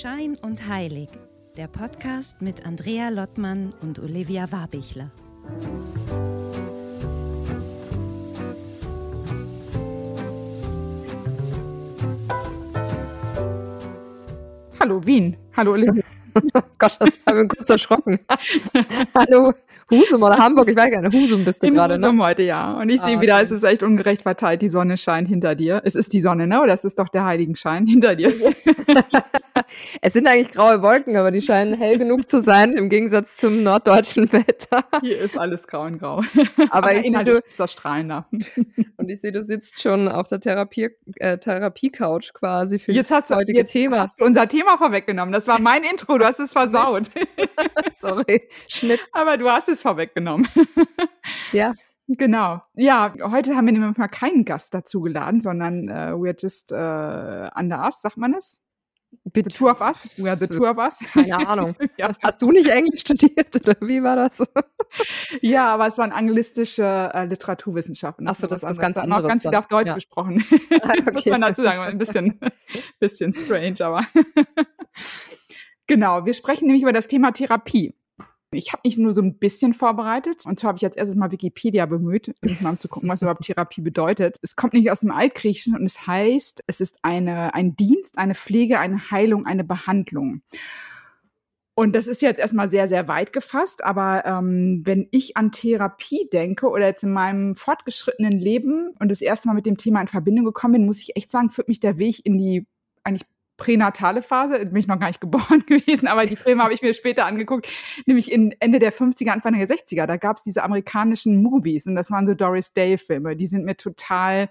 Schein und Heilig, der Podcast mit Andrea Lottmann und Olivia Warbichler. Hallo Wien. Hallo Olivia. Gott, das war mir kurz erschrocken. Hallo Husum oder Hamburg, ich weiß gar nicht. Husum bist du In gerade, ne? Husum heute, ja. Und ich Ah, sehe wieder, okay. es ist echt ungerecht verteilt. Die Sonne scheint hinter dir. Es ist die Sonne, ne? Oder es ist doch der Heiligenschein hinter dir. Es sind eigentlich graue Wolken, aber die scheinen hell genug zu sein, im Gegensatz zum norddeutschen Wetter. Hier ist alles grau und grau. Aber ich sehe, du, ist das strahlender. und ich sehe, du sitzt schon auf der Therapie, äh, Therapie-Couch quasi für Jetzt das hast, du, heutige jetzt Thema. hast du unser Thema vorweggenommen. Das war mein Intro, du hast es versaut. Sorry, Schnitt. Aber du hast es vorweggenommen. Ja, Genau. Ja, heute haben wir nämlich mal keinen Gast dazu geladen, sondern äh, we're just äh, under us, sagt man es? The two of us? Are the two of us. keine Ahnung. ja. Hast du nicht Englisch studiert oder wie war das? ja, aber es waren anglistische äh, Literaturwissenschaften. Ach so, das ist anderes. ganz anderes ganz viel auf Deutsch Ja. gesprochen. Ah, Muss okay. man dazu sagen, ein bisschen, bisschen strange, aber genau. Wir sprechen nämlich über das Thema Therapie. Ich habe mich nur so ein bisschen vorbereitet. Und zwar habe ich als erstes mal Wikipedia bemüht, um zu gucken, was überhaupt Therapie bedeutet. Es kommt nämlich aus dem Altgriechischen und es heißt, es ist eine, ein Dienst, eine Pflege, eine Heilung, eine Behandlung. Und das ist jetzt erstmal sehr, sehr weit gefasst, aber ähm, wenn ich an Therapie denke oder jetzt in meinem fortgeschrittenen Leben und das erste Mal mit dem Thema in Verbindung gekommen bin, muss ich echt sagen, führt mich der Weg in die eigentlich pränatale Phase, bin ich noch gar nicht geboren gewesen, aber die Filme habe ich mir später angeguckt, nämlich in Ende der 50er, Anfang der 60er, da gab es diese amerikanischen Movies und das waren so Doris Day-Filme, die sind mir total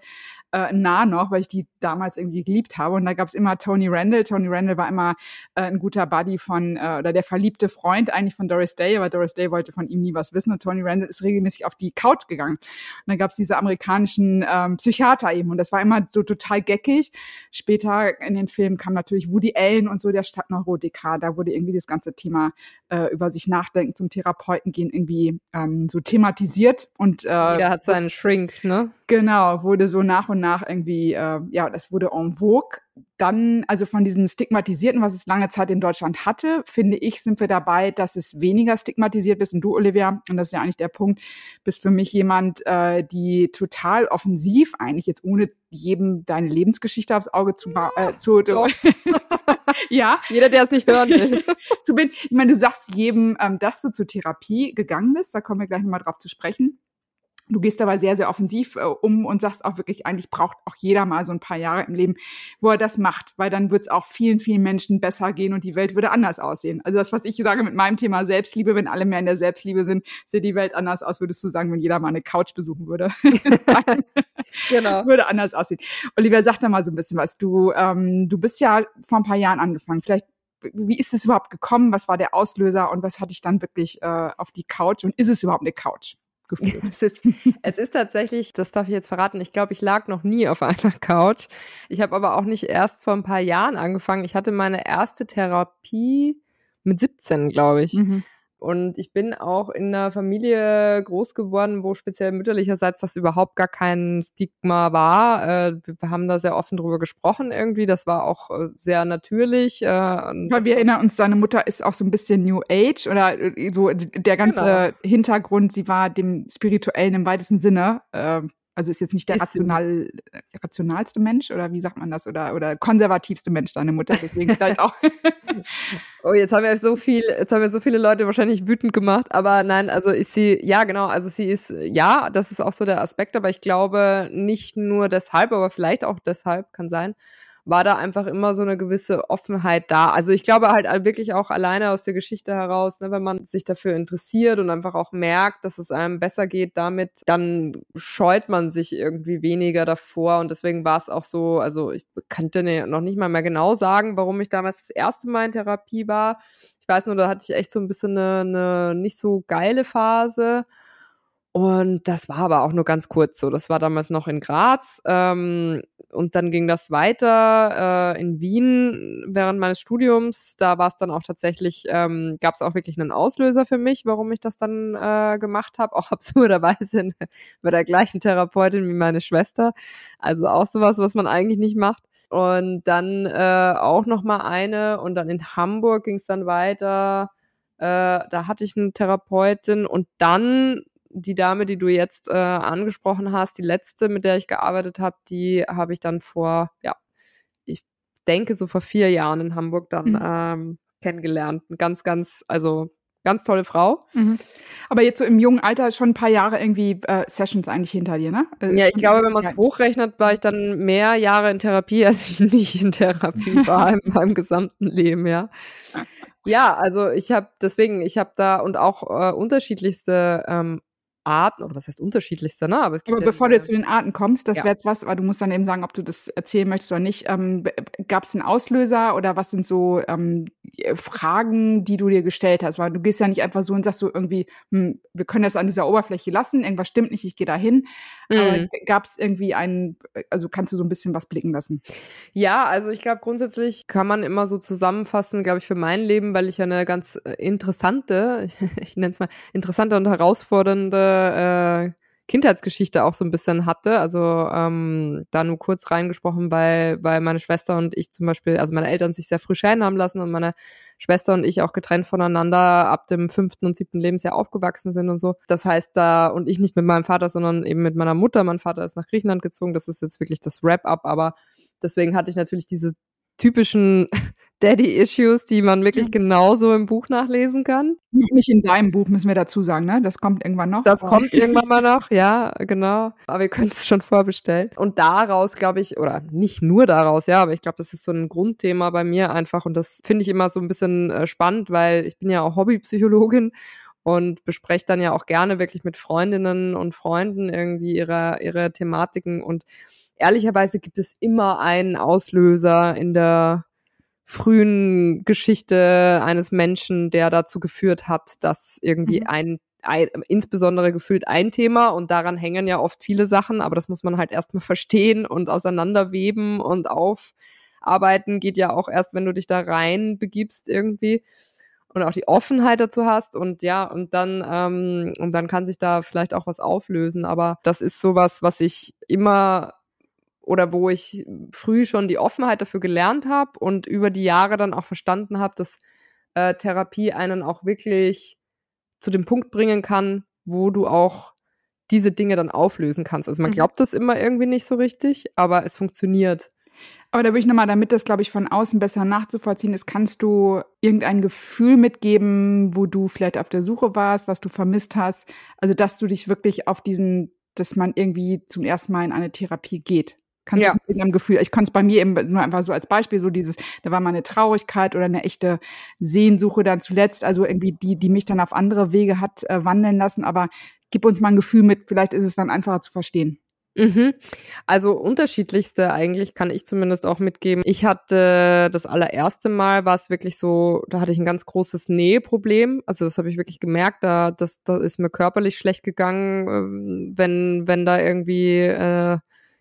äh, nah noch, weil ich die damals irgendwie geliebt habe. Und da gab es immer Tony Randall. Tony Randall war immer äh, ein guter Buddy von, äh, oder der verliebte Freund eigentlich von Doris Day, aber Doris Day wollte von ihm nie was wissen und Tony Randall ist regelmäßig auf die Couch gegangen. Und dann gab es diese amerikanischen ähm, Psychiater eben und das war immer so total geckig. Später in den Filmen kam natürlich Woody Allen und so der Stadtneurotiker. Da wurde irgendwie das ganze Thema äh, über sich nachdenken, zum Therapeuten gehen irgendwie ähm, so thematisiert und äh, Jeder hat seinen Shrink, ne? Genau, wurde so nach und nach irgendwie, äh, ja, das wurde en vogue. Dann, also von diesem Stigmatisierten, was es lange Zeit in Deutschland hatte, finde ich, sind wir dabei, dass es weniger stigmatisiert ist. Und du, Olivia, und das ist ja eigentlich der Punkt, bist für mich jemand, äh, die total offensiv, eigentlich jetzt ohne jedem deine Lebensgeschichte aufs Auge zu, äh, zu ja, Jeder, der es nicht hören will. zu bin. Ich meine, du sagst jedem, ähm, dass du zur Therapie gegangen bist. Da kommen wir gleich nochmal drauf zu sprechen. Du gehst dabei sehr, sehr offensiv äh, um und sagst auch wirklich, eigentlich braucht auch jeder mal so ein paar Jahre im Leben, wo er das macht, weil dann wird es auch vielen, vielen Menschen besser gehen und die Welt würde anders aussehen. Also das, was ich sage mit meinem Thema Selbstliebe, wenn alle mehr in der Selbstliebe sind, sieht die Welt anders aus, würdest du sagen, wenn jeder mal eine Couch besuchen würde. genau. würde anders aussehen. Oliver, sag da mal so ein bisschen was. Du, ähm, du bist ja vor ein paar Jahren angefangen. Vielleicht, wie ist es überhaupt gekommen? Was war der Auslöser und was hatte ich dann wirklich äh, auf die Couch? Und ist es überhaupt eine Couch? Gefühlt? Es ist, es ist tatsächlich, das darf ich jetzt verraten, ich glaube, ich lag noch nie auf einer Couch. Ich habe aber auch nicht erst vor ein paar Jahren angefangen. Ich hatte meine erste Therapie mit 17, glaube ich. Mhm. Und ich bin auch in einer Familie groß geworden, wo speziell mütterlicherseits das überhaupt gar kein Stigma war. Äh, wir haben da sehr offen drüber gesprochen irgendwie. Das war auch äh, sehr natürlich. Äh, Weil wir erinnern uns, deine Mutter ist auch so ein bisschen New Age oder äh, so der ganze Hintergrund, sie war dem Spirituellen im weitesten Sinne. Also ist jetzt nicht der Ist rational, rationalste Mensch oder wie sagt man das? Oder, oder konservativste Mensch, deine Mutter. Deswegen vielleicht auch. Oh, jetzt haben wir so viel, jetzt haben wir so viele Leute wahrscheinlich wütend gemacht, aber nein, also ist sie, ja genau, also sie ist, ja, das ist auch so der Aspekt, aber ich glaube nicht nur deshalb, aber vielleicht auch deshalb, kann sein, war da einfach immer so eine gewisse Offenheit da. Also ich glaube halt wirklich auch alleine aus der Geschichte heraus, ne, wenn man sich dafür interessiert und einfach auch merkt, dass es einem besser geht damit, dann scheut man sich irgendwie weniger davor und deswegen war es auch so, also ich kannte ne- noch nicht mal mehr genau sagen, warum ich damals das erste Mal in Therapie war. Ich weiß nur, da hatte ich echt so ein bisschen eine, eine nicht so geile Phase. Und das war aber auch nur ganz kurz so. Das war damals noch in Graz. Ähm, und dann ging das weiter äh, in Wien während meines Studiums. Da war es dann auch tatsächlich, ähm, gab es auch wirklich einen Auslöser für mich, warum ich das dann äh, gemacht habe. Auch absurderweise bei der gleichen Therapeutin wie meine Schwester. Also auch sowas, was man eigentlich nicht macht. Und dann äh, auch noch mal eine und dann in Hamburg ging es dann weiter. Äh, da hatte ich eine Therapeutin und dann die Dame, die du jetzt äh, angesprochen hast, die letzte, mit der ich gearbeitet habe, die habe ich dann vor, ja, ich denke so vor vier Jahren in Hamburg dann mhm. ähm, kennengelernt. Ganz, ganz, also ganz tolle Frau. Mhm. Aber jetzt so im jungen Alter schon ein paar Jahre irgendwie äh, Sessions eigentlich hinter dir, ne? Äh, ja, ich glaube, wenn man es hochrechnet, war ich dann mehr Jahre in Therapie, als ich nicht in Therapie war in meinem gesamten Leben, ja. Ja, also ich habe deswegen, ich habe da und auch äh, unterschiedlichste ähm, Arten, oder was heißt unterschiedlichste, ne? Aber, aber ja bevor diese, du zu den Arten kommst, das ja. wäre jetzt was, aber du musst dann eben sagen, ob du das erzählen möchtest oder nicht. Ähm, Gab es einen Auslöser oder was sind so ähm, Fragen, die du dir gestellt hast? Weil du gehst ja nicht einfach so und sagst so irgendwie, hm, wir können das an dieser Oberfläche lassen, irgendwas stimmt nicht, ich gehe da hin. Mhm. Gab es irgendwie einen, also kannst du so ein bisschen was blicken lassen? Ja, also ich glaube grundsätzlich kann man immer so zusammenfassen, glaube ich, für mein Leben, weil ich ja eine ganz äh, interessante, ich nenne es mal interessante und herausfordernde äh, Kindheitsgeschichte auch so ein bisschen hatte. Also ähm, da nur kurz reingesprochen, weil, weil meine Schwester und ich zum Beispiel, also meine Eltern sich sehr früh scheiden haben lassen und meine Schwester und ich auch getrennt voneinander ab dem fünften und siebten Lebensjahr aufgewachsen sind und so. Das heißt da, und ich nicht mit meinem Vater, sondern eben mit meiner Mutter. Mein Vater ist nach Griechenland gezogen. Das ist jetzt wirklich das Wrap-up, aber deswegen hatte ich natürlich diese typischen Daddy-Issues, die man wirklich genauso im Buch nachlesen kann. Nicht in deinem Buch, müssen wir dazu sagen, ne? Das kommt irgendwann noch. Das kommt irgendwann mal noch, ja, genau. Aber ihr könnt es schon vorbestellen. Und daraus, glaube ich, oder nicht nur daraus, ja, aber ich glaube, das ist so ein Grundthema bei mir einfach. Und das finde ich immer so ein bisschen äh, spannend, weil ich bin ja auch Hobbypsychologin und bespreche dann ja auch gerne wirklich mit Freundinnen und Freunden irgendwie ihre, ihre Thematiken und ehrlicherweise gibt es immer einen Auslöser in der frühen Geschichte eines Menschen, der dazu geführt hat, dass irgendwie mhm. ein, ein, insbesondere gefühlt ein Thema und daran hängen ja oft viele Sachen, aber das muss man halt erstmal verstehen und auseinanderweben und aufarbeiten geht ja auch erst, wenn du dich da rein begibst irgendwie und auch die Offenheit dazu hast und ja und dann ähm, und dann kann sich da vielleicht auch was auflösen, aber das ist sowas, was ich immer oder wo ich früh schon die Offenheit dafür gelernt habe und über die Jahre dann auch verstanden habe, dass äh, Therapie einen auch wirklich zu dem Punkt bringen kann, wo du auch diese Dinge dann auflösen kannst. Also man mhm. glaubt das immer irgendwie nicht so richtig, aber es funktioniert. Aber da würde ich nochmal, damit das, glaube ich, von außen besser nachzuvollziehen ist, kannst du irgendein Gefühl mitgeben, wo du vielleicht auf der Suche warst, was du vermisst hast? Also, dass du dich wirklich auf diesen, dass man irgendwie zum ersten Mal in eine Therapie geht. Kannst ja. du mit Gefühl, ich konnte es bei mir eben nur einfach so als Beispiel, so dieses, da war mal eine Traurigkeit oder eine echte Sehnsuche dann zuletzt, also irgendwie die, die mich dann auf andere Wege hat äh, wandeln lassen, aber gib uns mal ein Gefühl mit, vielleicht ist es dann einfacher zu verstehen. Mhm. Also unterschiedlichste eigentlich kann ich zumindest auch mitgeben. Ich hatte das allererste Mal war es wirklich so, da hatte ich ein ganz großes Näheproblem. Also das habe ich wirklich gemerkt, da das, da ist mir körperlich schlecht gegangen, ähm, wenn wenn da irgendwie äh,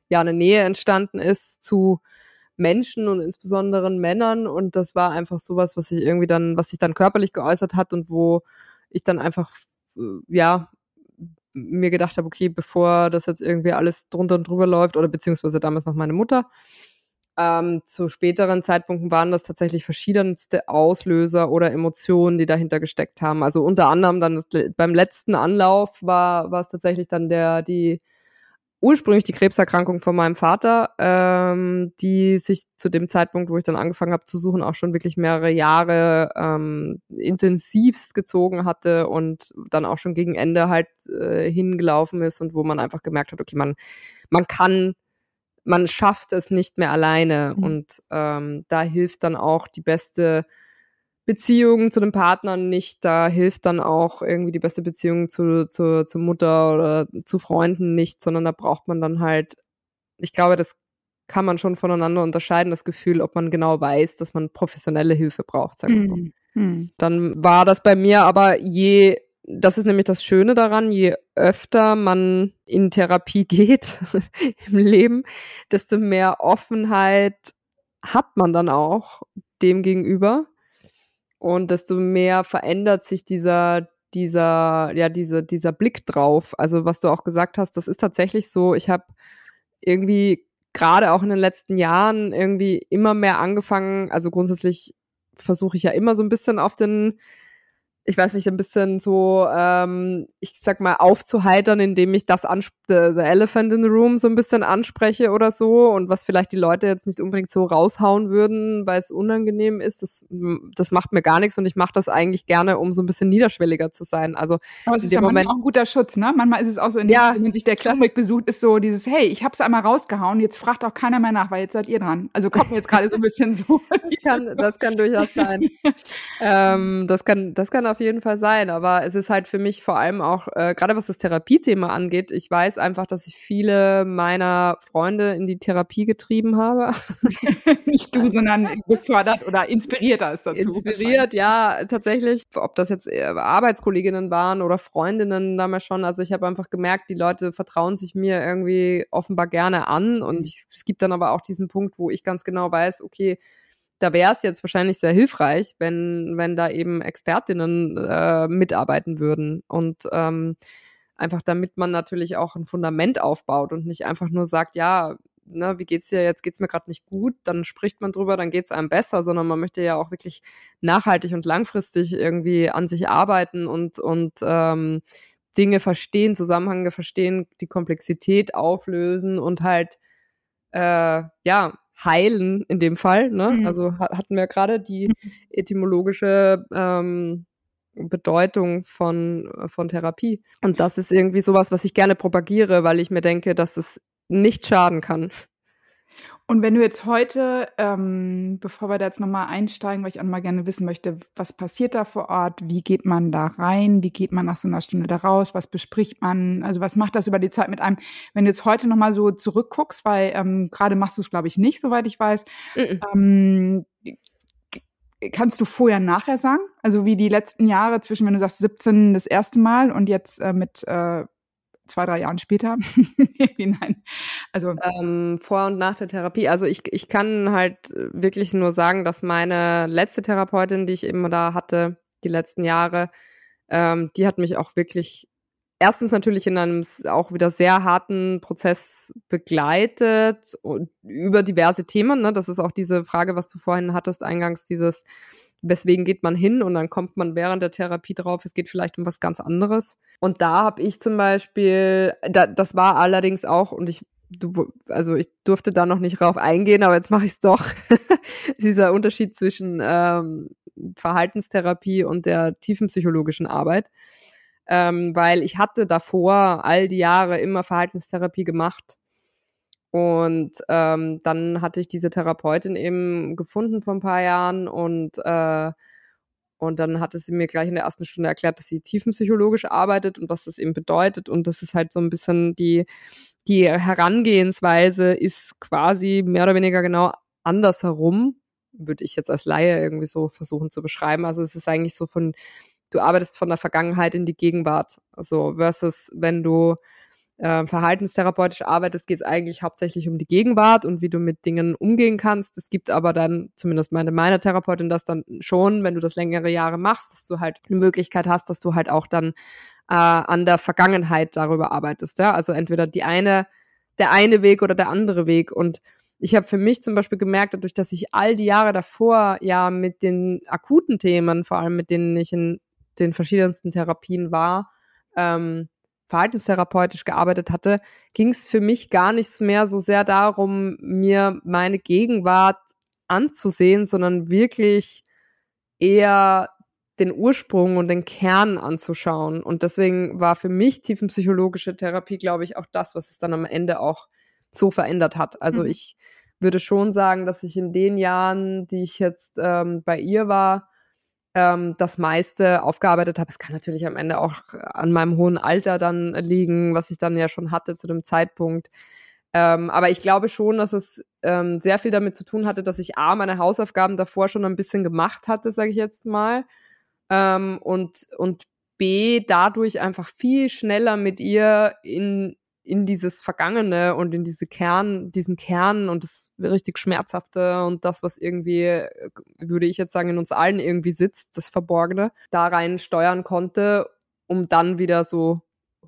ja eine Nähe entstanden ist zu Menschen und insbesondere Männern und das war einfach sowas, was sich irgendwie dann, was sich dann körperlich geäußert hat und wo ich dann einfach äh, ja mir gedacht habe, okay, bevor das jetzt irgendwie alles drunter und drüber läuft oder beziehungsweise damals noch meine Mutter, ähm, zu späteren Zeitpunkten waren das tatsächlich verschiedenste Auslöser oder Emotionen, die dahinter gesteckt haben. Also unter anderem dann das, beim letzten Anlauf war, war es tatsächlich dann der, die ursprünglich die Krebserkrankung von meinem Vater, ähm, die sich zu dem Zeitpunkt, wo ich dann angefangen habe zu suchen, auch schon wirklich mehrere Jahre ähm, intensivst gezogen hatte und dann auch schon gegen Ende halt äh, hingelaufen ist und wo man einfach gemerkt hat, okay, man, man kann, man schafft es nicht mehr alleine mhm. und ähm, da hilft dann auch die beste Beziehung zu den Partnern nicht. Da hilft dann auch irgendwie die beste Beziehung zu, zu, zur Mutter oder zu Freunden nicht, sondern da braucht man dann halt, ich glaube, das kann man schon voneinander unterscheiden, das Gefühl, ob man genau weiß, dass man professionelle Hilfe braucht, sagen wir so. Mhm. Dann war das bei mir aber je, das ist nämlich das Schöne daran, je öfter man in Therapie geht im Leben, desto mehr Offenheit hat man dann auch dem gegenüber und desto mehr verändert sich dieser, dieser, ja, diese, dieser Blick drauf. Also was du auch gesagt hast, das ist tatsächlich so, ich habe irgendwie gerade auch in den letzten Jahren irgendwie immer mehr angefangen, also grundsätzlich versuche ich ja immer so ein bisschen auf den ich weiß nicht, ein bisschen so, ähm, ich sag mal, aufzuheitern, indem ich das the, the Elephant in the Room so ein bisschen anspreche oder so und was vielleicht die Leute jetzt nicht unbedingt so raushauen würden, weil es unangenehm ist, das, das macht mir gar nichts und ich mache das eigentlich gerne, um so ein bisschen niederschwelliger zu sein. Also Aber es ist ja Moment auch ein guter Schutz, ne? Manchmal ist es auch so, in ja, dem, wenn sich der Klinik besucht, ist so dieses, hey, ich hab's einmal rausgehauen, jetzt fragt auch keiner mehr nach, weil jetzt seid ihr dran. Also kommt mir jetzt gerade so ein bisschen so. das kann, das kann durchaus sein. ähm, das kann, das kann auf auf jeden Fall sein, aber es ist halt für mich vor allem auch, äh, gerade was das Therapiethema angeht, ich weiß einfach, dass ich viele meiner Freunde in die Therapie getrieben habe. Nicht du, sondern gefördert oder inspiriert hast dazu. Inspiriert, ja, tatsächlich. Ob das jetzt Arbeitskolleginnen waren oder Freundinnen damals schon. Also ich habe einfach gemerkt, die Leute vertrauen sich mir irgendwie offenbar gerne an und ich, es gibt dann aber auch diesen Punkt, wo ich ganz genau weiß, okay, da wäre es jetzt wahrscheinlich sehr hilfreich, wenn, wenn da eben Expertinnen äh, mitarbeiten würden. Und ähm, einfach damit man natürlich auch ein Fundament aufbaut und nicht einfach nur sagt, ja, ne, wie geht's dir, jetzt geht's mir gerade nicht gut, dann spricht man drüber, dann geht's einem besser, sondern man möchte ja auch wirklich nachhaltig und langfristig irgendwie an sich arbeiten und, und ähm, Dinge verstehen, Zusammenhänge verstehen, die Komplexität auflösen und halt äh, ja heilen in dem Fall. Ne? Mhm. Also hatten wir gerade die mhm. etymologische ähm, Bedeutung von, von Therapie. Und das ist irgendwie sowas, was ich gerne propagiere, weil ich mir denke, dass es nicht schaden kann. Und wenn du jetzt heute, ähm, bevor wir da jetzt nochmal einsteigen, weil ich auch mal gerne wissen möchte, was passiert da vor Ort, wie geht man da rein, wie geht man nach so einer Stunde da raus, was bespricht man, also was macht das über die Zeit mit einem, wenn du jetzt heute nochmal so zurückguckst, weil ähm, gerade machst du es, glaube ich, nicht, soweit ich weiß, ähm, kannst du vorher, nachher sagen? Also wie die letzten Jahre zwischen, wenn du sagst 17 das erste Mal und jetzt äh, mit äh, zwei, drei Jahren später. Nein. Also ähm, vor und nach der Therapie. Also ich, ich kann halt wirklich nur sagen, dass meine letzte Therapeutin, die ich eben da hatte, die letzten Jahre, ähm, die hat mich auch wirklich erstens natürlich in einem auch wieder sehr harten Prozess begleitet und über diverse Themen. Ne? Das ist auch diese Frage, was du vorhin hattest, eingangs dieses weswegen geht man hin und dann kommt man während der Therapie drauf, es geht vielleicht um was ganz anderes. Und da habe ich zum Beispiel, da, das war allerdings auch, und ich, du, also ich durfte da noch nicht drauf eingehen, aber jetzt mache ich es doch, dieser Unterschied zwischen ähm, Verhaltenstherapie und der tiefenpsychologischen Arbeit. Ähm, weil ich hatte davor all die Jahre immer Verhaltenstherapie gemacht und ähm, dann hatte ich diese Therapeutin eben gefunden vor ein paar Jahren und, äh, und dann hatte sie mir gleich in der ersten Stunde erklärt, dass sie tiefenpsychologisch arbeitet und was das eben bedeutet. Und das ist halt so ein bisschen die, die Herangehensweise ist quasi mehr oder weniger genau andersherum, würde ich jetzt als Laie irgendwie so versuchen zu beschreiben. Also es ist eigentlich so von, du arbeitest von der Vergangenheit in die Gegenwart. Also versus wenn du äh, verhaltenstherapeutisch arbeitest, geht es eigentlich hauptsächlich um die Gegenwart und wie du mit Dingen umgehen kannst. Es gibt aber dann, zumindest meine, meine Therapeutin, das dann schon, wenn du das längere Jahre machst, dass du halt eine Möglichkeit hast, dass du halt auch dann äh, an der Vergangenheit darüber arbeitest. Ja? Also entweder die eine, der eine Weg oder der andere Weg. Und ich habe für mich zum Beispiel gemerkt, dadurch, dass ich all die Jahre davor ja mit den akuten Themen, vor allem mit denen ich in den verschiedensten Therapien war, ähm, verhaltenstherapeutisch gearbeitet hatte, ging es für mich gar nicht mehr so sehr darum, mir meine Gegenwart anzusehen, sondern wirklich eher den Ursprung und den Kern anzuschauen. Und deswegen war für mich tiefenpsychologische Therapie, glaube ich, auch das, was es dann am Ende auch so verändert hat. Also mhm. ich würde schon sagen, dass ich in den Jahren, die ich jetzt ähm, bei ihr war, ähm, das meiste aufgearbeitet habe. Es kann natürlich am Ende auch an meinem hohen Alter dann liegen, was ich dann ja schon hatte zu dem Zeitpunkt. Ähm, aber ich glaube schon, dass es ähm, sehr viel damit zu tun hatte, dass ich A, meine Hausaufgaben davor schon ein bisschen gemacht hatte, sage ich jetzt mal. Ähm, und, und B, dadurch einfach viel schneller mit ihr in in dieses Vergangene und in diese Kern, diesen Kern und das richtig Schmerzhafte und das, was irgendwie, würde ich jetzt sagen, in uns allen irgendwie sitzt, das Verborgene, da rein steuern konnte, um dann wieder so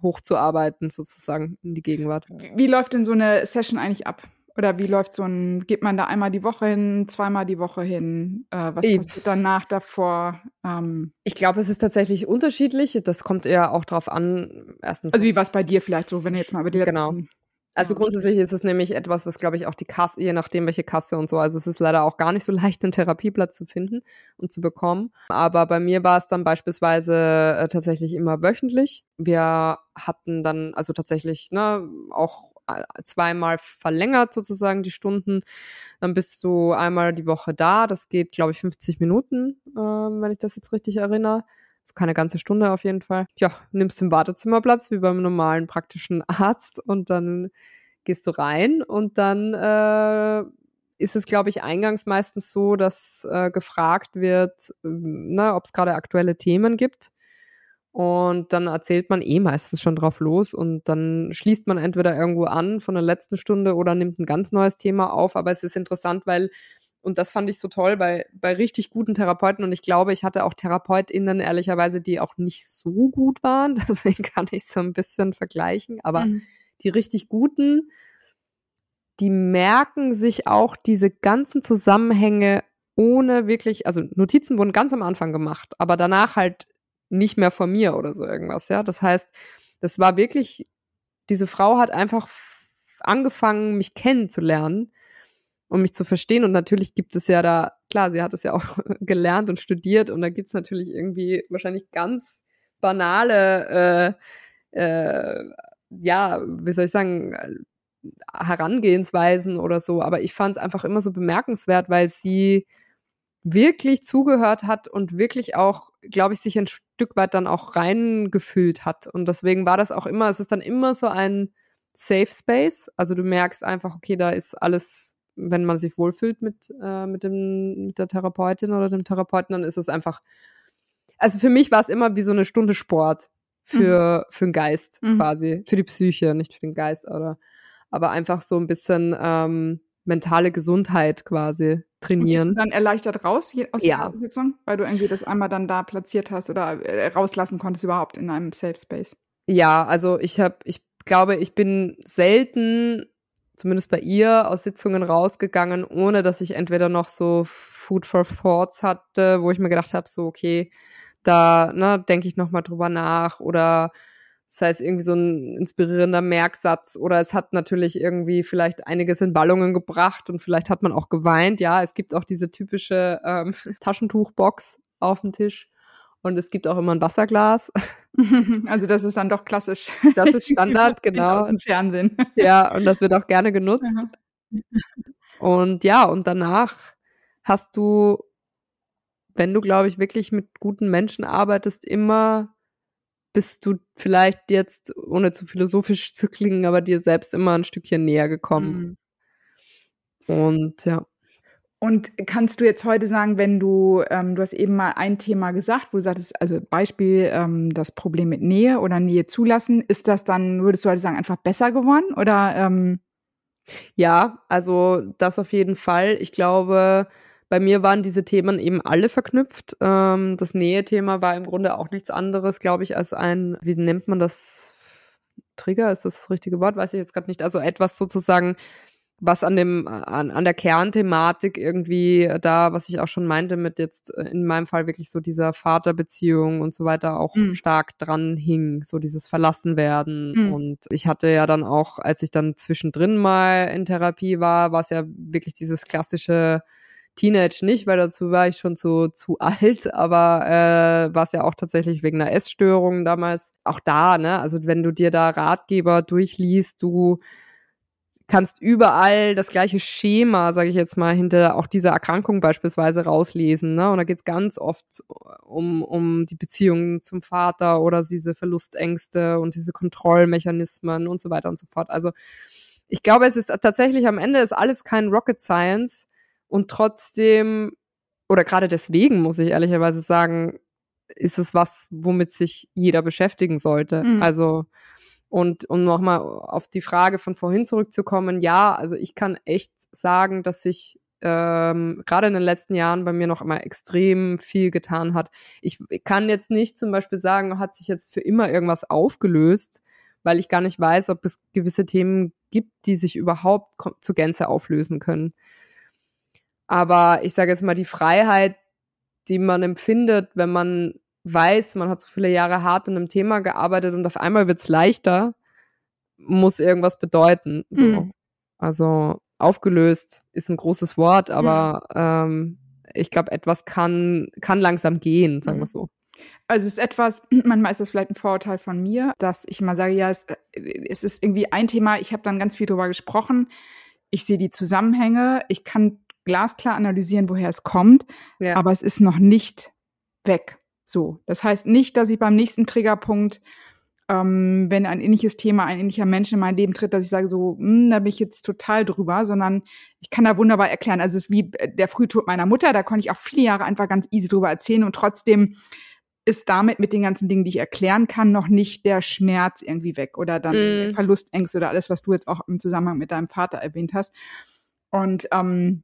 hochzuarbeiten, sozusagen in die Gegenwart. Wie läuft denn so eine Session eigentlich ab? Oder wie läuft so ein, geht man da einmal die Woche hin, zweimal die Woche hin? Äh, was Ich- passiert danach davor? Ähm, Ich glaube, es ist tatsächlich unterschiedlich. Das kommt eher auch drauf an, erstens. also wie war es bei dir vielleicht so, wenn du jetzt mal über die letzten... Genau. Also grundsätzlich ist es nämlich etwas, was, glaube ich, auch die Kasse, je nachdem welche Kasse und so, also es ist leider auch gar nicht so leicht, einen Therapieplatz zu finden und zu bekommen. Aber bei mir war es dann beispielsweise äh, tatsächlich immer wöchentlich. Wir hatten dann also tatsächlich ne, auch zweimal verlängert sozusagen die Stunden. Dann bist du einmal die Woche da. Das geht, glaube ich, 50 Minuten, ähm, wenn ich das jetzt richtig erinnere. Also keine ganze Stunde auf jeden Fall. Ja, nimmst im Wartezimmer Platz, wie beim normalen praktischen Arzt und dann gehst du rein und dann äh, ist es, glaube ich, eingangs meistens so, dass äh, gefragt wird, ähm, ne, ob es gerade aktuelle Themen gibt. Und dann erzählt man eh meistens schon drauf los und dann schließt man entweder irgendwo an von der letzten Stunde oder nimmt ein ganz neues Thema auf. Aber es ist interessant, weil und das fand ich so toll bei, bei richtig guten Therapeuten. Und ich glaube, ich hatte auch TherapeutInnen, ehrlicherweise, die auch nicht so gut waren. Deswegen kann ich so ein bisschen vergleichen. Aber Mhm. die richtig guten, die merken sich auch diese ganzen Zusammenhänge ohne wirklich, also Notizen wurden ganz am Anfang gemacht, aber danach halt nicht mehr von mir oder so irgendwas, ja. Das heißt, das war wirklich, diese Frau hat einfach angefangen, mich kennenzulernen und mich zu verstehen. Und natürlich gibt es ja da, klar, sie hat es ja auch gelernt und studiert und da gibt es natürlich irgendwie wahrscheinlich ganz banale, äh, äh, ja, wie soll ich sagen, äh, Herangehensweisen oder so. Aber ich fand es einfach immer so bemerkenswert, weil sie wirklich zugehört hat und wirklich auch, glaube ich, sich ein Stück weit dann auch reingefühlt hat. Und deswegen war das auch immer, es ist dann immer so ein Safe Space. Also du merkst einfach, okay, da ist alles, wenn man sich wohlfühlt mit, äh, mit, dem, mit der Therapeutin oder dem Therapeuten, dann ist es einfach, also für mich war es immer wie so eine Stunde Sport für, für den Geist Mhm. quasi, für die Psyche, nicht für den Geist, oder, aber einfach so ein bisschen ähm, mentale Gesundheit quasi Und trainieren. dann erleichtert raus aus Ja. der Sitzung, weil du irgendwie das einmal dann da platziert hast oder äh, rauslassen konntest überhaupt in einem Safe Space? Ja, also ich habe, ich glaube, ich bin selten, zumindest bei ihr, aus Sitzungen rausgegangen, ohne dass ich entweder noch so Food for Thoughts hatte, wo ich mir gedacht habe, so okay, da ne, denke ich noch mal drüber nach oder sei es irgendwie so ein inspirierender Merksatz oder es hat natürlich irgendwie vielleicht einiges in Ballungen gebracht und vielleicht hat man auch geweint. Ja, es gibt auch diese typische ähm, Taschentuchbox auf dem Tisch und es gibt auch immer ein Wasserglas. Also das ist dann doch klassisch. Das ist Standard, genau. Aus dem Fernsehen. Ja, und das wird auch gerne genutzt. Aha. Und ja, und danach hast du, wenn du, glaube ich, wirklich mit guten Menschen arbeitest, immer bist du vielleicht jetzt, ohne zu philosophisch zu klingen, aber dir selbst immer ein Stückchen näher gekommen. Mhm. Und ja. Und kannst du jetzt heute sagen, wenn du, ähm, du hast eben mal ein Thema gesagt, wo du sagtest, also Beispiel ähm, das Problem mit Nähe oder Nähe zulassen, ist das dann, würdest du heute sagen, einfach besser geworden? Oder ähm, Ja, also das auf jeden Fall. Ich glaube, bei mir waren diese Themen eben alle verknüpft. Ähm, das Nähe-Thema war im Grunde auch nichts anderes, glaube ich, als ein, wie nennt man das? Trigger, ist das das richtige Wort? Weiß ich jetzt gerade nicht. Also etwas sozusagen, was an dem, an, an der Kernthematik irgendwie da, was ich auch schon meinte, mit jetzt äh, in meinem Fall wirklich so dieser Vaterbeziehung und so weiter auch Mhm. stark dran hing, so dieses Verlassenwerden. Mhm. Und ich hatte ja dann auch, als ich dann zwischendrin mal in Therapie war, war es ja wirklich dieses klassische Teenage nicht, weil dazu war ich schon zu, zu alt, aber äh, war es ja auch tatsächlich wegen einer Essstörung damals. Auch da, ne, also wenn du dir da Ratgeber durchliest, du kannst überall das gleiche Schema, sage ich jetzt mal, hinter auch dieser Erkrankung beispielsweise rauslesen. Ne? Und da geht es ganz oft um, um die Beziehung zum Vater oder diese Verlustängste und diese Kontrollmechanismen und so weiter und so fort. Also ich glaube, es ist tatsächlich am Ende ist alles kein Rocket Science und trotzdem, oder gerade deswegen muss ich ehrlicherweise sagen, ist es was, womit sich jeder beschäftigen sollte. Mhm. Also und um nochmal auf die Frage von vorhin zurückzukommen, ja, also ich kann echt sagen, dass sich ähm, gerade in den letzten Jahren bei mir noch immer extrem viel getan hat. Ich kann jetzt nicht zum Beispiel sagen, hat sich jetzt für immer irgendwas aufgelöst, weil ich gar nicht weiß, ob es gewisse Themen gibt, die sich überhaupt zur Gänze auflösen können. Aber ich sage jetzt mal, die Freiheit, die man empfindet, wenn man weiß, man hat so viele Jahre hart an einem Thema gearbeitet und auf einmal wird es leichter, muss irgendwas bedeuten. So. Mhm. Also aufgelöst ist ein großes Wort, aber mhm. ähm, ich glaube, etwas kann, kann langsam gehen, sagen wir mhm. so. Also es ist etwas, manchmal ist das vielleicht ein Vorurteil von mir, dass ich mal sage, ja, es, äh, es ist irgendwie ein Thema, ich habe dann ganz viel drüber gesprochen, ich sehe die Zusammenhänge, ich kann glasklar analysieren, woher es kommt, ja. aber es ist noch nicht weg. So, das heißt nicht, dass ich beim nächsten Triggerpunkt, ähm, wenn ein ähnliches Thema, ein ähnlicher Mensch in mein Leben tritt, dass ich sage so, hm, da bin ich jetzt total drüber, sondern ich kann da wunderbar erklären. Also es ist wie der Frühtod meiner Mutter, da konnte ich auch viele Jahre einfach ganz easy drüber erzählen und trotzdem ist damit mit den ganzen Dingen, die ich erklären kann, noch nicht der Schmerz irgendwie weg oder dann mm. Verlustängste oder alles, was du jetzt auch im Zusammenhang mit deinem Vater erwähnt hast. Und ähm,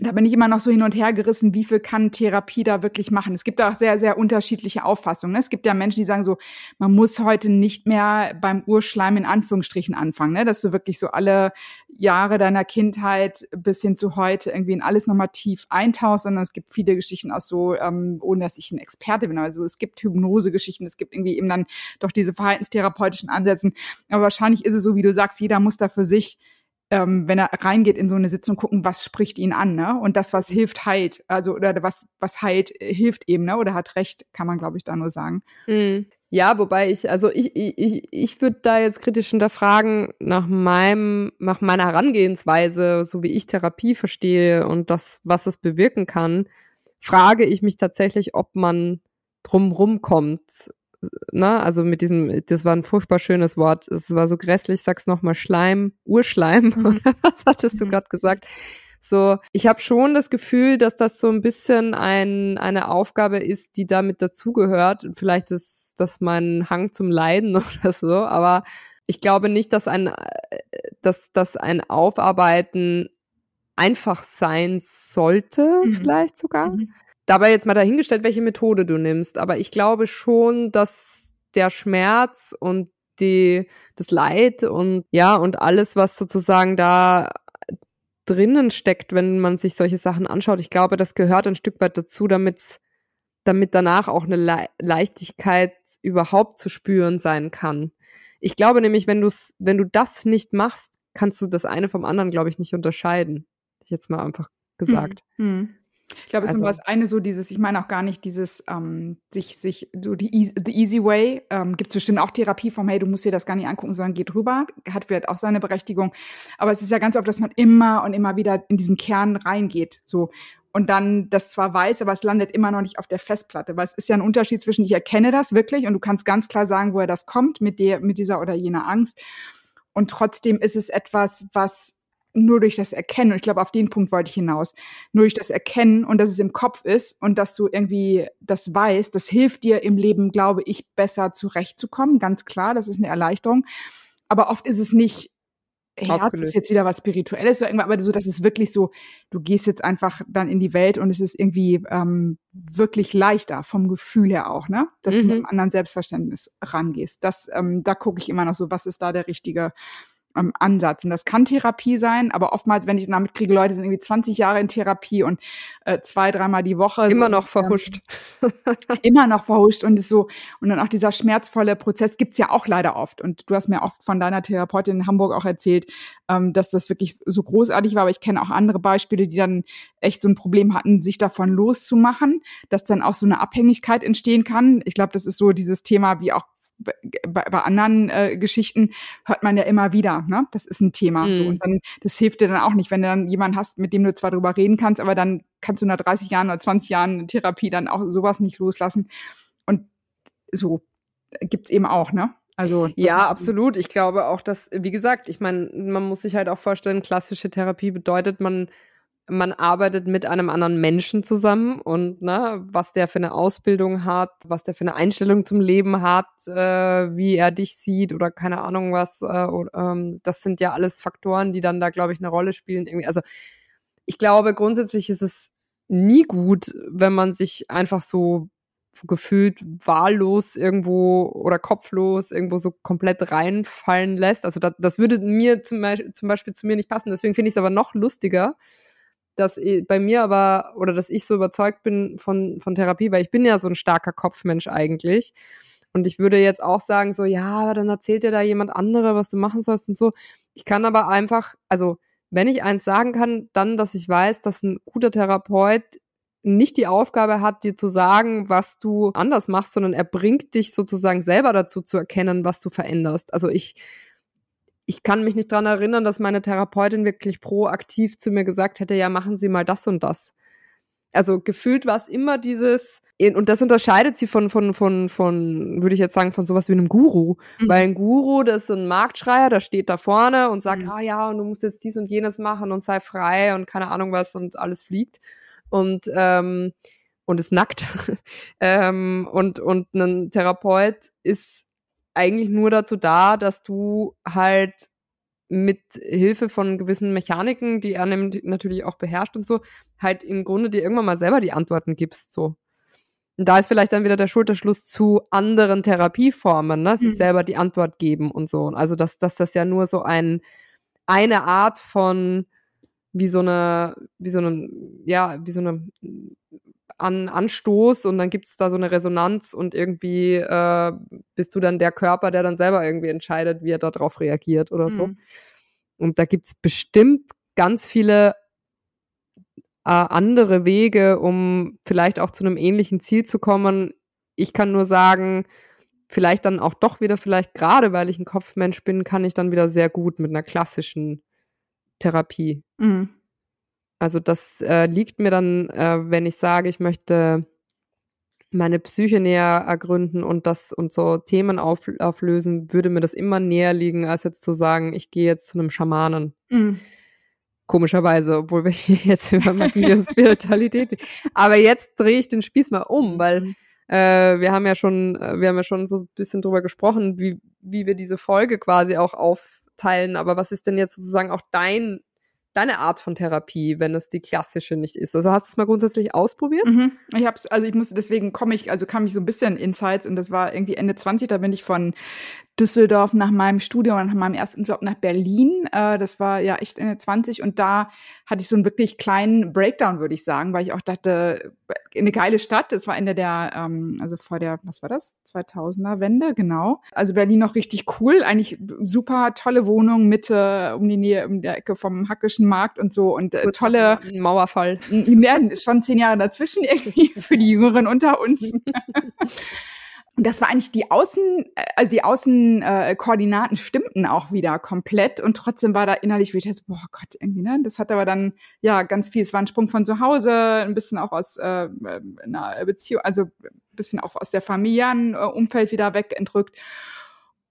da bin ich immer noch so hin und her gerissen, wie viel kann Therapie da wirklich machen. Es gibt auch sehr, sehr unterschiedliche Auffassungen. Ne? Es gibt ja Menschen, die sagen so, man muss heute nicht mehr beim Urschleim in Anführungsstrichen anfangen, ne? dass du wirklich so alle Jahre deiner Kindheit bis hin zu heute irgendwie in alles nochmal tief eintauchst, sondern es gibt viele Geschichten auch so, ähm, ohne dass ich ein Experte bin. Also es gibt Hypnose-Geschichten, es gibt irgendwie eben dann doch diese verhaltenstherapeutischen Ansätzen. Aber wahrscheinlich ist es so, wie du sagst, jeder muss da für sich ähm, wenn er reingeht in so eine Sitzung, gucken, was spricht ihn an, ne? Und das, was hilft, heilt. Also, oder was, was heilt, hilft eben, ne? Oder hat recht, kann man, glaube ich, da nur sagen. Mhm. Ja, wobei ich, also ich, ich, ich würde da jetzt kritisch hinterfragen, nach meinem, nach meiner Herangehensweise, so wie ich Therapie verstehe und das, was es bewirken kann, frage ich mich tatsächlich, ob man drumrum kommt, ne, also mit diesem, das war ein furchtbar schönes Wort, es war so grässlich, sag's nochmal, Schleim, Urschleim, mhm. was hattest du mhm. gerade gesagt? So, ich habe schon das Gefühl, dass das so ein bisschen ein, eine Aufgabe ist, die damit dazugehört. Vielleicht ist das mein Hang zum Leiden oder so, aber ich glaube nicht, dass ein, dass, dass ein Aufarbeiten einfach sein sollte, mhm. vielleicht sogar. Mhm dabei jetzt mal dahingestellt, welche Methode du nimmst. Aber ich glaube schon, dass der Schmerz und die, das Leid und ja, und alles, was sozusagen da drinnen steckt, wenn man sich solche Sachen anschaut, ich glaube, das gehört ein Stück weit dazu, damit, damit danach auch eine Le Leichtigkeit überhaupt zu spüren sein kann. Ich glaube nämlich, wenn du wenn du das nicht machst, kannst du das eine vom anderen, glaube ich, nicht unterscheiden. Jetzt mal einfach gesagt. Mhm. Ich glaube, es ist nur also das eine so dieses, ich meine auch gar nicht dieses, ähm, sich, sich, so die easy, the easy way, ähm, gibt es bestimmt auch Therapie vom, hey, du musst dir das gar nicht angucken, sondern geht rüber, hat vielleicht auch seine Berechtigung. Aber es ist ja ganz oft, dass man immer und immer wieder in diesen Kern reingeht, so. Und dann das zwar weiß, aber es landet immer noch nicht auf der Festplatte, weil es ist ja ein Unterschied zwischen, ich erkenne das wirklich und du kannst ganz klar sagen, woher das kommt, mit der, mit dieser oder jener Angst. Und trotzdem ist es etwas, was nur durch das Erkennen, und ich glaube, auf den Punkt wollte ich hinaus, nur durch das Erkennen und dass es im Kopf ist und dass du irgendwie das weißt, das hilft dir im Leben, glaube ich, besser zurechtzukommen. Ganz klar, das ist eine Erleichterung. Aber oft ist es nicht, Herz ist jetzt wieder was Spirituelles oder irgendwas, aber so, dass es wirklich so, du gehst jetzt einfach dann in die Welt und es ist irgendwie ähm, wirklich leichter vom Gefühl her auch, ne? Dass mhm. du mit einem anderen Selbstverständnis rangehst. Das, ähm, da gucke ich immer noch so, was ist da der richtige ähm, Ansatz. Und das kann Therapie sein, aber oftmals, wenn ich damit kriege, Leute sind irgendwie 20 Jahre in Therapie und äh, zwei, dreimal die Woche. Immer so, noch verhuscht. Ähm, immer noch verhuscht und ist so, und dann auch dieser schmerzvolle Prozess gibt's ja auch leider oft. Und du hast mir oft von deiner Therapeutin in Hamburg auch erzählt, ähm, dass das wirklich so großartig war, aber ich kenne auch andere Beispiele, die dann echt so ein Problem hatten, sich davon loszumachen, dass dann auch so eine Abhängigkeit entstehen kann. Ich glaube, das ist so dieses Thema, wie auch bei, bei anderen äh, Geschichten hört man ja immer wieder, ne? Das ist ein Thema. Mhm. So. Und dann, das hilft dir dann auch nicht, wenn du dann jemanden hast, mit dem du zwar drüber reden kannst, aber dann kannst du nach 30 Jahren oder 20 Jahren Therapie dann auch sowas nicht loslassen. Und so gibt's eben auch, ne? Also ja, absolut. Ich glaube auch, dass, wie gesagt, ich meine, man muss sich halt auch vorstellen, klassische Therapie bedeutet, man man arbeitet mit einem anderen Menschen zusammen und ne, was der für eine Ausbildung hat, was der für eine Einstellung zum Leben hat, äh, wie er dich sieht oder keine Ahnung was. Äh, oder, ähm, das sind ja alles Faktoren, die dann da, glaube ich, eine Rolle spielen. Irgendwie. Also ich glaube, grundsätzlich ist es nie gut, wenn man sich einfach so gefühlt wahllos irgendwo oder kopflos irgendwo so komplett reinfallen lässt. Also das, das würde mir zum zum Beispiel zu mir nicht passen. Deswegen finde ich es aber noch lustiger, dass bei mir aber oder dass ich so überzeugt bin von, von Therapie, weil ich bin ja so ein starker Kopfmensch eigentlich. Und ich würde jetzt auch sagen, so, ja, dann erzählt dir da jemand andere, was du machen sollst und so. Ich kann aber einfach, also wenn ich eins sagen kann, dann, dass ich weiß, dass ein guter Therapeut nicht die Aufgabe hat, dir zu sagen, was du anders machst, sondern er bringt dich sozusagen selber dazu zu erkennen, was du veränderst. Also ich, ich kann mich nicht dran erinnern, dass meine Therapeutin wirklich proaktiv zu mir gesagt hätte, ja, machen Sie mal das und das. Also gefühlt war es immer dieses, und das unterscheidet sie von, von, von, von, würde ich jetzt sagen, von sowas wie einem Guru. Mhm. Weil ein Guru, das ist ein Marktschreier, der steht da vorne und sagt, mhm. ah ja, und du musst jetzt dies und jenes machen und sei frei und keine Ahnung was und alles fliegt und, ähm, und ist nackt. ähm, und, und ein Therapeut ist eigentlich nur dazu da, dass du halt mit Hilfe von gewissen Mechaniken, die er natürlich auch beherrscht und so, halt im Grunde dir irgendwann mal selber die Antworten gibst, so. Und da ist vielleicht dann wieder der Schulterschluss zu anderen Therapieformen, ne? sich mhm. selber die Antwort geben und so. Also, dass, dass das ja nur so ein, eine Art von wie so eine, wie so eine, ja, wie so eine An Anstoß und dann gibt es da so eine Resonanz und irgendwie äh, bist du dann der Körper, der dann selber irgendwie entscheidet, wie er darauf reagiert oder so. Mhm. Und da gibt es bestimmt ganz viele äh, andere Wege, um vielleicht auch zu einem ähnlichen Ziel zu kommen. Ich kann nur sagen, vielleicht dann auch doch wieder, vielleicht gerade weil ich ein Kopfmensch bin, kann ich dann wieder sehr gut mit einer klassischen Therapie. Mhm. Also das äh, liegt mir dann, äh, wenn ich sage, ich möchte meine Psyche näher ergründen und das und so Themen auf, auflösen, würde mir das immer näher liegen, als jetzt zu sagen, ich gehe jetzt zu einem Schamanen. Mhm. Komischerweise, obwohl wir hier jetzt über Magie und Spiritualität. Aber jetzt drehe ich den Spieß mal um, weil mhm. äh, wir haben ja schon, äh, wir haben ja schon so ein bisschen drüber gesprochen, wie, wie wir diese Folge quasi auch aufteilen. Aber was ist denn jetzt sozusagen auch dein deine Art von Therapie, wenn es die klassische nicht ist? Also hast du es mal grundsätzlich ausprobiert? Mhm. Ich hab's, also ich musste, deswegen komme ich, also kam ich so ein bisschen Insights und das war irgendwie Ende 20, da bin ich von Düsseldorf nach meinem Studium und nach meinem ersten Job nach Berlin. Äh, das war ja echt Ende 20 und da hatte ich so einen wirklich kleinen Breakdown, würde ich sagen, weil ich auch dachte, eine geile Stadt. Das war Ende der, ähm, also vor der, was war das? 2000er Wende, genau. Also Berlin noch richtig cool, eigentlich super tolle Wohnung, Mitte, um die Nähe, um der Ecke vom Hackischen Markt und so und äh, tolle Mauerfall. Ja, schon zehn Jahre dazwischen irgendwie für die Jüngeren unter uns. Und das war eigentlich die Außen, äh, also die Außenkoordinaten äh, stimmten auch wieder komplett und trotzdem war da innerlich wie ich dachte, boah Gott, irgendwie, ne? Das hat aber dann ja ganz viel, es war ein Sprung von zu Hause, ein bisschen auch aus äh, einer Beziehung, also ein bisschen auch aus der Familienumfeld wieder wegentrückt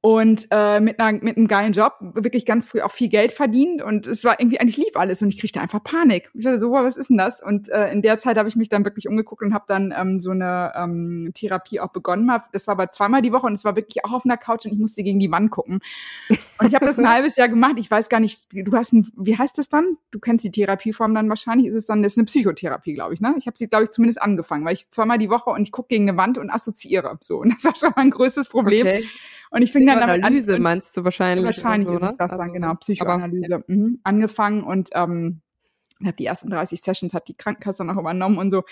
und äh, mit, einer, mit einem geilen Job wirklich ganz früh auch viel Geld verdient und es war irgendwie eigentlich lief alles und ich kriegte einfach Panik. Ich dachte so, wow, was ist denn das? Und äh, in der Zeit habe ich mich dann wirklich umgeguckt und habe dann ähm, so eine ähm, Therapie auch begonnen. Das war aber zweimal die Woche und es war wirklich auch auf einer Couch und ich musste gegen die Wand gucken. Und ich habe das ein halbes Jahr gemacht. Ich weiß gar nicht, du hast ein, wie heißt das dann? Du kennst die Therapieform dann wahrscheinlich. Ist es dann, das ist eine Psychotherapie, glaube ich, ne? Ich habe sie, glaube ich, zumindest angefangen, weil ich zweimal die Woche und ich gucke gegen eine Wand und assoziiere. So, und das war schon mein größtes Problem. Okay. Und ich fing dann damit Analyse meinst du wahrscheinlich? Wahrscheinlich so, ist es ne? das dann, also, genau, Psychoanalyse. Aber, mhm, angefangen und ähm, habe die ersten 30 Sessions hat die Krankenkasse noch übernommen und so.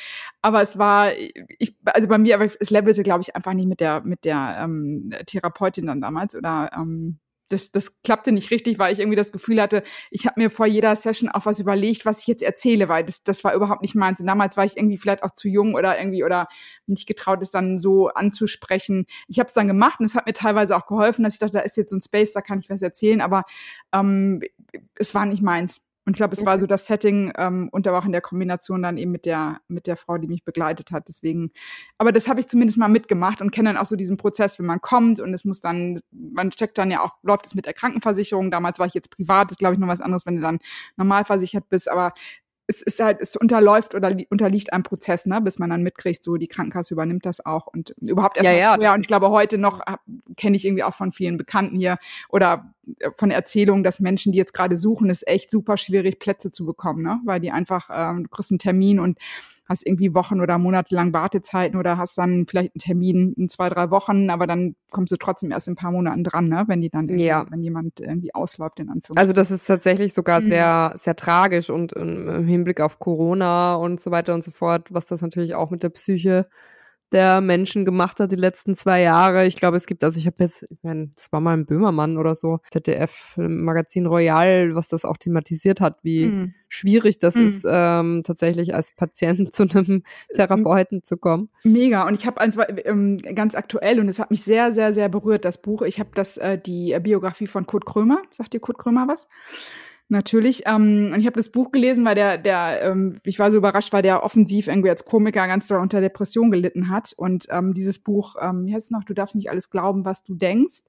Aber es war, ich, also bei mir, aber es levelte, glaube ich, einfach nicht mit der mit der ähm, Therapeutin dann damals oder ähm, das, das klappte nicht richtig, weil ich irgendwie das Gefühl hatte, ich habe mir vor jeder Session auch was überlegt, was ich jetzt erzähle, weil das, das war überhaupt nicht meins. Und damals war ich irgendwie vielleicht auch zu jung oder irgendwie oder nicht getraut, es dann so anzusprechen. Ich habe es dann gemacht und es hat mir teilweise auch geholfen, dass ich dachte, da ist jetzt so ein Space, da kann ich was erzählen, aber ähm, es war nicht meins. Und ich glaube, es war so das Setting ähm, und aber auch in der Kombination dann eben mit der, mit der Frau, die mich begleitet hat. Deswegen, aber das habe ich zumindest mal mitgemacht und kenne dann auch so diesen Prozess, wenn man kommt und es muss dann, man checkt dann ja auch, läuft es mit der Krankenversicherung. Damals war ich jetzt privat, das ist glaube ich noch was anderes, wenn du dann normal versichert bist, aber es ist halt, es unterläuft oder unterliegt einem Prozess, ne, bis man dann mitkriegt, so die Krankenkasse übernimmt das auch und überhaupt erst ja, ja, früher. Und ich glaube, heute noch kenne ich irgendwie auch von vielen Bekannten hier oder äh, von Erzählungen, dass Menschen, die jetzt gerade suchen, ist echt super schwierig, Plätze zu bekommen, ne? Weil die einfach, ähm, du kriegst einen Termin und hast irgendwie Wochen oder Monate lang Wartezeiten oder hast dann vielleicht einen Termin in zwei, drei Wochen, aber dann kommst du trotzdem erst in ein paar Monaten dran, ne? wenn die dann ja. wenn jemand irgendwie ausläuft in Anführungszeichen. Also das ist tatsächlich sogar mhm. sehr, sehr tragisch und im Hinblick auf Corona und so weiter und so fort, was das natürlich auch mit der Psyche der Menschen gemacht hat die letzten zwei Jahre. Ich glaube, es gibt, also ich habe jetzt, ich meine, es war mal ein Böhmermann oder so, ZDF Magazin Royal, was das auch thematisiert hat, wie mhm. schwierig das mhm. ist, ähm, tatsächlich als Patient zu einem Therapeuten zu kommen. Mega. Und ich habe eins ähm, ganz aktuell und es hat mich sehr, sehr, sehr berührt, das Buch. Ich habe das, äh, die Biografie von Kurt Krömer. Sagt dir Kurt Krömer was? Natürlich. Ähm, und ich habe das Buch gelesen, weil der, der, ähm, ich war so überrascht, weil der offensiv irgendwie als Komiker ganz doll unter Depression gelitten hat. Und ähm, dieses Buch, ähm, wie heißt es noch, du darfst nicht alles glauben, was du denkst.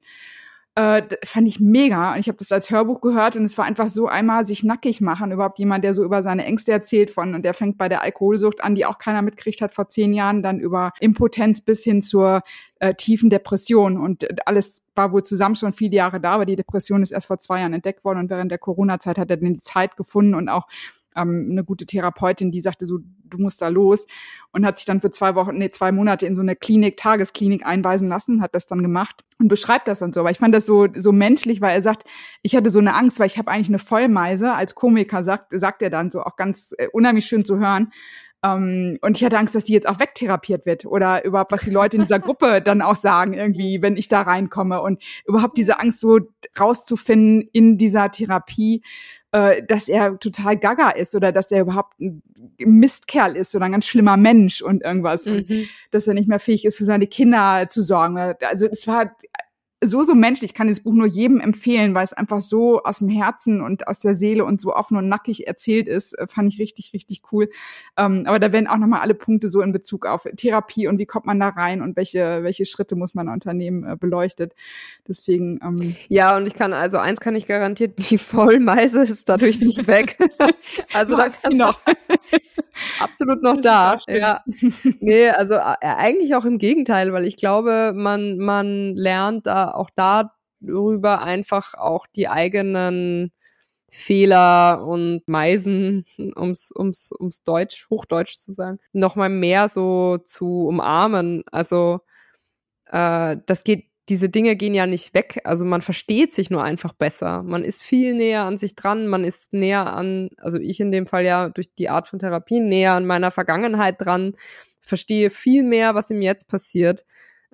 Äh, fand ich mega. Und ich habe das als Hörbuch gehört und es war einfach so einmal sich nackig machen. Überhaupt jemand, der so über seine Ängste erzählt von und der fängt bei der Alkoholsucht an, die auch keiner mitkriegt hat vor zehn Jahren, dann über Impotenz bis hin zur äh, tiefen Depression. Und äh, alles war wohl zusammen schon viele Jahre da, aber die Depression ist erst vor zwei Jahren entdeckt worden und während der Corona-Zeit hat er dann die Zeit gefunden und auch ähm, eine gute Therapeutin, die sagte so, du musst da los und hat sich dann für zwei Wochen, nee, zwei Monate in so eine Klinik, Tagesklinik einweisen lassen, hat das dann gemacht und beschreibt das dann so. Aber ich fand das so, so menschlich, weil er sagt, ich hatte so eine Angst, weil ich habe eigentlich eine Vollmeise. Als Komiker sagt, sagt er dann so auch ganz äh, unheimlich schön zu hören. Um, ähm, und ich hatte Angst, dass die jetzt auch wegtherapiert wird oder überhaupt, was die Leute in dieser Gruppe dann auch sagen, irgendwie, wenn ich da reinkomme und überhaupt diese Angst so rauszufinden in dieser Therapie, äh, dass er total gaga ist oder dass er überhaupt ein Mistkerl ist oder ein ganz schlimmer Mensch und irgendwas mhm. und dass er nicht mehr fähig ist, für seine Kinder zu sorgen. Also es war so, so menschlich. Ich kann das Buch nur jedem empfehlen, weil es einfach so aus dem Herzen und aus der Seele und so offen und nackig erzählt ist. Äh, fand ich richtig, richtig cool. Ähm, aber da werden auch nochmal alle Punkte so in Bezug auf Therapie und wie kommt man da rein und welche, welche Schritte muss man unternehmen, äh, beleuchtet. Deswegen. Ähm, ja, und ich kann, also eins kann ich garantieren, die Vollmeise ist dadurch nicht weg. also da ist noch absolut noch da. Ja. Nee, also äh, eigentlich auch im Gegenteil, weil ich glaube, man, man lernt da auch darüber einfach auch die eigenen Fehler und Meisen, ums, ums, ums Deutsch, Hochdeutsch zu sagen, nochmal mehr so zu umarmen. Also äh, das geht, diese Dinge gehen ja nicht weg. Also man versteht sich nur einfach besser. Man ist viel näher an sich dran, man ist näher an, also ich in dem Fall ja durch die Art von Therapie näher an meiner Vergangenheit dran, verstehe viel mehr, was im Jetzt passiert.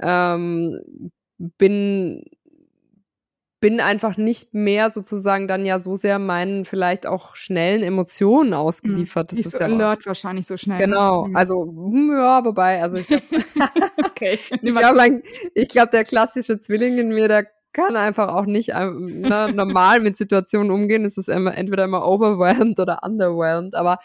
Ähm, bin bin einfach nicht mehr sozusagen dann ja so sehr meinen vielleicht auch schnellen Emotionen ausgeliefert. Das ist so ja alert wahrscheinlich so schnell. Ne? Genau, mhm. also hm, ja, wobei, also ich glaube, okay. ich glaube, glaub, der klassische Zwilling in mir, der kann einfach auch nicht ähm, ne, normal mit Situationen umgehen. Es ist immer, entweder immer overwhelmed oder underwhelmed, aber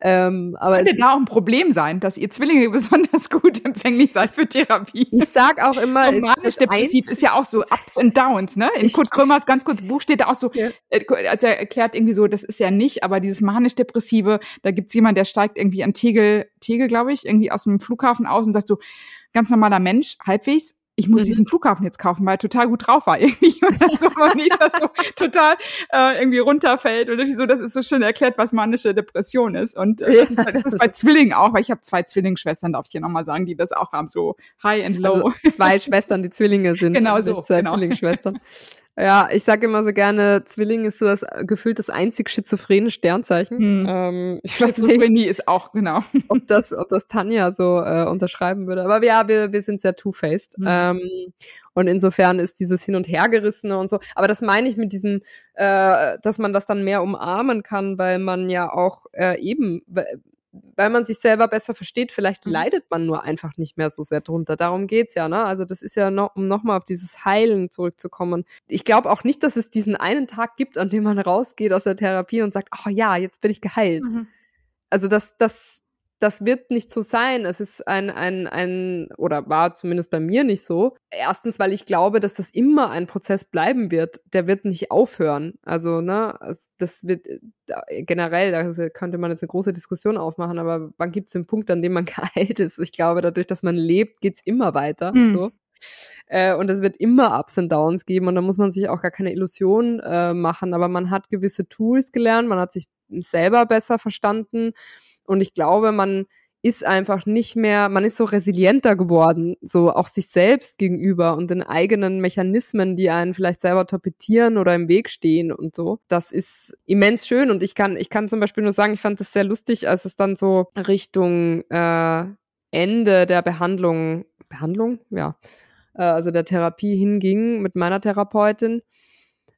ähm, aber Könnte da auch ein Problem sein, dass ihr Zwillinge besonders gut empfänglich seid für Therapie. Ich sag auch immer, manisch-depressiv ist ja auch so Ups and Downs, ne? In Kurt Krömers ganz kurz Buch steht da auch so, ja. äh, als er erklärt irgendwie so, das ist ja nicht, aber dieses manisch-depressive, da gibt's jemand, der steigt irgendwie an Tegel, Tegel, glaube ich, irgendwie aus dem Flughafen aus und sagt so, ganz normaler Mensch, halbwegs, ich muss mhm. diesen Flughafen jetzt kaufen, weil er total gut drauf war irgendwie. Und dann so man nicht, dass so total äh, irgendwie runterfällt. Und so, das ist so schön erklärt, was manische Depression ist. Und äh, ja, das ist bei Zwillingen auch, weil ich habe zwei Zwillingsschwestern, darf ich hier nochmal sagen, die das auch haben, so high and low. Also zwei Schwestern, die Zwillinge sind. Genau so. Zwei genau. Zwillingsschwestern. Ja, ich sage immer so gerne, Zwilling ist so das gefühlt das einzig schizophrene Sternzeichen. Hm. Ähm, ich Schizophrenie ist auch, genau. Ob das, ob das Tanja so äh, unterschreiben würde. Aber ja, wir, wir sind sehr two-faced. Hm. Ähm, und insofern ist dieses Hin- und Hergerissene und so. Aber das meine ich mit diesem, äh, dass man das dann mehr umarmen kann, weil man ja auch äh, eben, weil man sich selber besser versteht, vielleicht mhm. leidet man nur einfach nicht mehr so sehr drunter. Darum geht's ja, ne? Also das ist ja noch, um nochmal auf dieses Heilen zurückzukommen. Ich glaube auch nicht, dass es diesen einen Tag gibt, an dem man rausgeht aus der Therapie und sagt, oh ja, jetzt bin ich geheilt. Mhm. Also das, das, das wird nicht so sein. Es ist ein, ein, ein, oder war zumindest bei mir nicht so. Erstens, weil ich glaube, dass das immer ein Prozess bleiben wird. Der wird nicht aufhören. Also, ne, das wird generell, da könnte man jetzt eine große Diskussion aufmachen, aber wann gibt es den Punkt, an dem man geheilt ist? Ich glaube, dadurch, dass man lebt, geht's immer weiter. Mhm. So. Äh, und es wird immer Ups und Downs geben und da muss man sich auch gar keine Illusion äh, machen. Aber man hat gewisse Tools gelernt, man hat sich selber besser verstanden und ich glaube, man ist einfach nicht mehr, man ist so resilienter geworden, so auch sich selbst gegenüber und den eigenen Mechanismen, die einen vielleicht selber torpedieren oder im Weg stehen und so. Das ist immens schön und ich kann, ich kann zum Beispiel nur sagen, ich fand das sehr lustig, als es dann so Richtung äh, Ende der Behandlung, Behandlung, ja, äh, also der Therapie hinging mit meiner Therapeutin,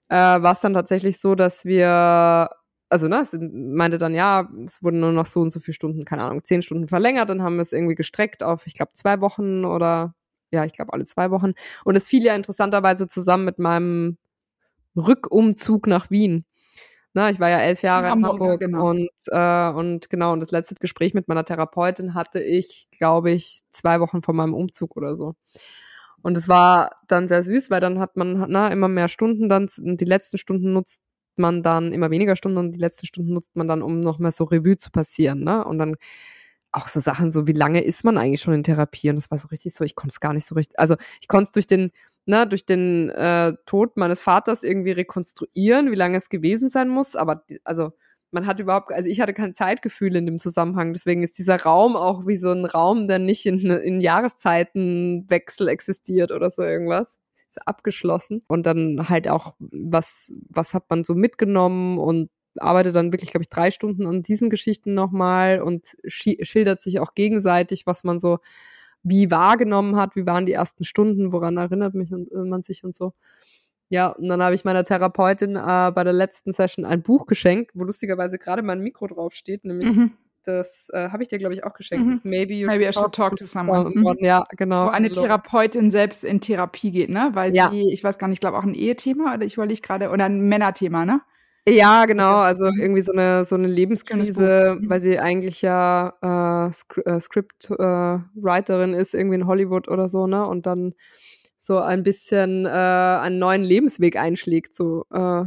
äh, war es dann tatsächlich so, dass wir also ne, es meinte dann, ja, es wurden nur noch so und so viele Stunden, keine Ahnung, zehn Stunden verlängert, dann haben wir es irgendwie gestreckt auf, ich glaube, zwei Wochen oder ja, ich glaube alle zwei Wochen. Und es fiel ja interessanterweise zusammen mit meinem Rückumzug nach Wien. Na, ich war ja elf Jahre in Hamburg, Hamburg genau. und, äh, und genau, und das letzte Gespräch mit meiner Therapeutin hatte ich, glaube ich, zwei Wochen vor meinem Umzug oder so. Und es war dann sehr süß, weil dann hat man na, immer mehr Stunden dann, die letzten Stunden nutzt man dann immer weniger Stunden und die letzten Stunden nutzt man dann, um noch mal so Revue zu passieren, ne? Und dann auch so Sachen so, wie lange ist man eigentlich schon in Therapie? Und das war so richtig so, ich konnte es gar nicht so richtig, also ich konnte es durch den, ne, durch den äh, Tod meines Vaters irgendwie rekonstruieren, wie lange es gewesen sein muss, aber also man hat überhaupt, also ich hatte kein Zeitgefühl in dem Zusammenhang, deswegen ist dieser Raum auch wie so ein Raum, der nicht in, in Jahreszeitenwechsel existiert oder so irgendwas abgeschlossen und dann halt auch, was, was hat man so mitgenommen und arbeitet dann wirklich, glaube ich, drei Stunden an diesen Geschichten nochmal und schildert sich auch gegenseitig, was man so wie wahrgenommen hat, wie waren die ersten Stunden, woran erinnert mich und, äh, man sich und so. Ja, und dann habe ich meiner Therapeutin äh, bei der letzten Session ein Buch geschenkt, wo lustigerweise gerade mein Mikro draufsteht, nämlich mhm. Das äh, habe ich dir, glaube ich, auch geschenkt. Mhm. Maybe you Maybe should, talk, talk to someone. Mhm. Ja, genau. Wo eine Therapeutin selbst in Therapie geht, ne? Weil ja. sie, ich weiß gar nicht, ich glaube auch ein Ehethema oder ich überlege gerade, oder ein Männerthema, ne? Ja, genau. Also mhm. irgendwie so eine so eine Lebenskrise, mhm. weil sie eigentlich ja äh, äh, Scriptwriterin äh, ist, irgendwie in Hollywood oder so, ne? Und dann so ein bisschen äh, einen neuen Lebensweg einschlägt, so äh,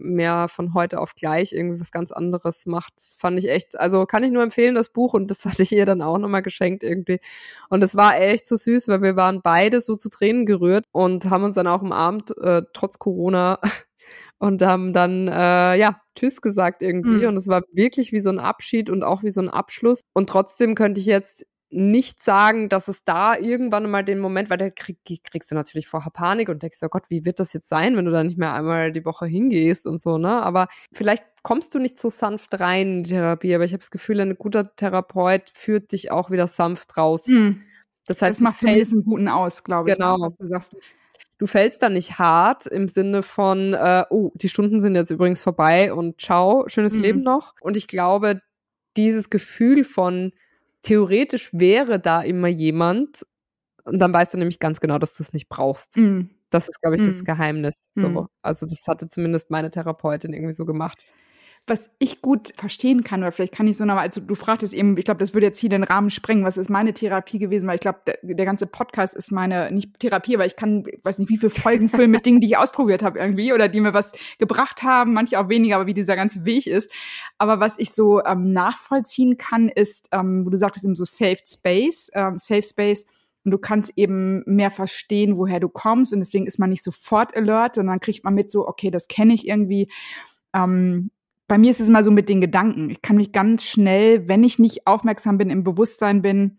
mehr von heute auf gleich irgendwie was ganz anderes macht. Fand ich echt, also kann ich nur empfehlen, das Buch und das hatte ich ihr dann auch nochmal geschenkt irgendwie. Und es war echt so süß, weil wir waren beide so zu Tränen gerührt und haben uns dann auch am Abend, äh, trotz Corona, und haben dann, äh, ja, Tschüss gesagt irgendwie. Mhm. Und es war wirklich wie so ein Abschied und auch wie so ein Abschluss. Und trotzdem könnte ich jetzt nicht sagen, dass es da irgendwann mal den Moment, weil da krieg, kriegst du natürlich vorher Panik und denkst, oh Gott, wie wird das jetzt sein, wenn du da nicht mehr einmal die Woche hingehst und so, ne? Aber vielleicht kommst du nicht so sanft rein in die Therapie, aber ich habe das Gefühl, ein guter Therapeut führt dich auch wieder sanft raus. Mhm. Das heißt, das macht fällst, einen guten aus, glaube ich. Genau. was du sagst. Du fällst da nicht hart im Sinne von, äh, oh, die Stunden sind jetzt übrigens vorbei und ciao, schönes mhm. Leben noch. Und ich glaube, dieses Gefühl von, theoretisch wäre da immer jemand, und dann weißt du nämlich ganz genau, dass du es nicht brauchst. Mm. Das ist, glaube ich, das mm. Geheimnis. So. Mm. Also, das hatte zumindest meine Therapeutin irgendwie so gemacht was ich gut verstehen kann, oder vielleicht kann ich so nochmal, also du fragtest eben, ich glaube, das würde jetzt hier den Rahmen sprengen, was ist meine Therapie gewesen, weil ich glaube, der, der, ganze Podcast ist meine, nicht Therapie, aber ich kann, weiß nicht, wie viele Folgen füllen mit Dingen, die ich ausprobiert habe irgendwie oder die mir was gebracht haben, manche auch weniger, aber wie dieser ganze Weg ist. Aber was ich so ähm, nachvollziehen kann, ist, ähm, wo du sagtest, eben so Safe Space, ähm, Safe Space, und du kannst eben mehr verstehen, woher du kommst und deswegen ist man nicht sofort alert und dann kriegt man mit so, okay, das kenne ich irgendwie. Ähm, bei mir ist es immer so mit den Gedanken. Ich kann mich ganz schnell, wenn ich nicht aufmerksam bin, im Bewusstsein bin,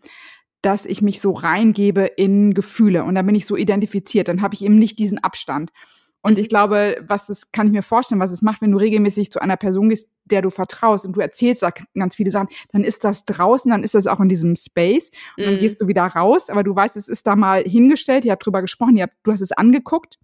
dass ich mich so reingebe in Gefühle. Und dann bin ich so identifiziert, dann habe ich eben nicht diesen Abstand. Und ich glaube, was das kann ich mir vorstellen, was es macht, wenn du regelmäßig zu einer Person gehst, der du vertraust und du erzählst da ganz viele Sachen, dann ist das draußen, dann ist das auch in diesem Space. Und dann mhm. gehst du wieder raus, aber du weißt, es ist da mal hingestellt, ihr habt drüber gesprochen, ihr habt, du hast es angeguckt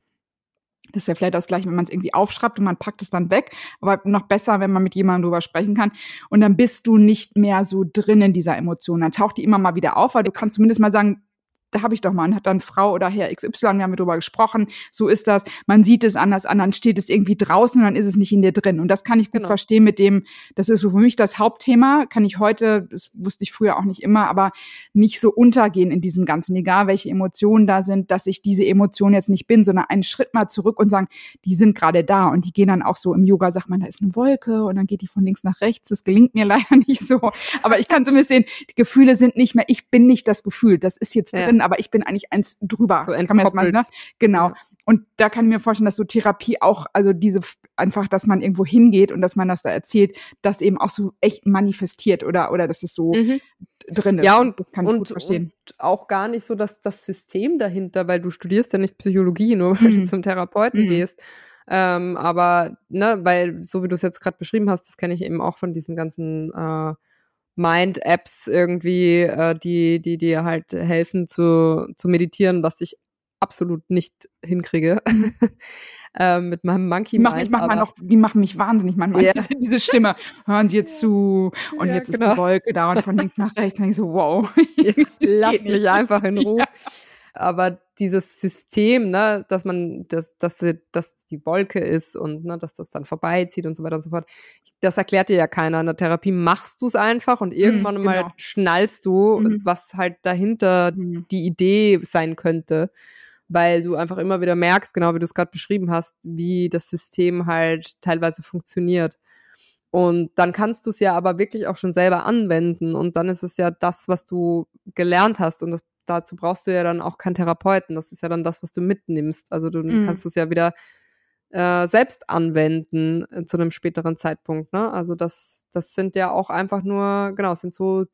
das ist ja vielleicht das gleiche, wenn man es irgendwie aufschreibt und man packt es dann weg. Aber noch besser, wenn man mit jemandem drüber sprechen kann. Und dann bist du nicht mehr so drin in dieser Emotion. Dann taucht die immer mal wieder auf, weil du kannst zumindest mal sagen, da habe ich doch mal, und hat dann Frau oder Herr XY, wir haben darüber gesprochen, so ist das, man sieht es anders an, dann steht es irgendwie draußen und dann ist es nicht in dir drin. Und das kann ich gut genau. verstehen mit dem, das ist so für mich das Hauptthema, kann ich heute, das wusste ich früher auch nicht immer, aber nicht so untergehen in diesem Ganzen, egal welche Emotionen da sind, dass ich diese Emotion jetzt nicht bin, sondern einen Schritt mal zurück und sagen, die sind gerade da und die gehen dann auch so im Yoga, sagt man, da ist eine Wolke und dann geht die von links nach rechts. Das gelingt mir leider nicht so, aber ich kann zumindest sehen, die Gefühle sind nicht mehr, ich bin nicht das Gefühl, das ist jetzt drin, drin, aber ich bin eigentlich eins drüber. So Kann man jetzt mal, ne? Genau. Ja. Und da kann ich mir vorstellen, dass so Therapie auch, also diese einfach, dass man irgendwo hingeht und dass man das da erzählt, das eben auch so echt manifestiert oder oder dass es so Mhm. drin ist. Ja, und das kann ich und, gut verstehen. Und auch gar nicht so, dass das System dahinter, weil du studierst ja nicht Psychologie, nur weil Mhm. du zum Therapeuten Mhm. gehst. Ähm, aber, ne, weil, so wie du es jetzt gerade beschrieben hast, das kenne ich eben auch von diesen ganzen äh, Mind-Apps irgendwie, äh, die, die dir halt helfen zu, zu meditieren, was ich absolut nicht hinkriege. ähm, mit meinem Monkey Mind. ich mach mal aber- noch, die machen mich wahnsinnig manchmal. Ja. Diese, diese Stimme. Hören Sie jetzt zu. Und Ja, jetzt ist genau. eine Wolke da und von links nach rechts. Und ich so, wow. Lass mich einfach in Ruhe. Ja. Aber dieses System, ne, dass man, dass, dass, dass die Wolke ist und ne, dass das dann vorbeizieht und so weiter und so fort, das erklärt dir ja keiner. In der Therapie machst du es einfach und irgendwann mal genau. schnallst du, Mhm. was halt dahinter Mhm. die Idee sein könnte, weil du einfach immer wieder merkst, genau wie du es gerade beschrieben hast, wie das System halt teilweise funktioniert. Und dann kannst du es ja aber wirklich auch schon selber anwenden und dann ist es ja das, was du gelernt hast und das, dazu brauchst du ja dann auch keinen Therapeuten. Das ist ja dann das, was du mitnimmst. Also du Mhm. kannst es ja wieder äh, selbst anwenden äh, zu einem späteren Zeitpunkt. Ne? Also das, das sind ja auch einfach nur, genau, es sind so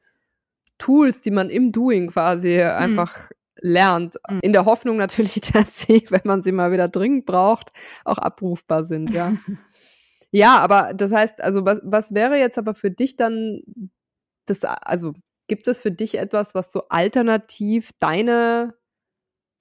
Tools, die man im Doing quasi einfach lernt. Mhm. In der Hoffnung natürlich, dass sie, wenn man sie mal wieder dringend braucht, auch abrufbar sind, ja. ja, aber das heißt, also was, was wäre jetzt aber für dich dann das, also gibt es für dich etwas, was so alternativ deine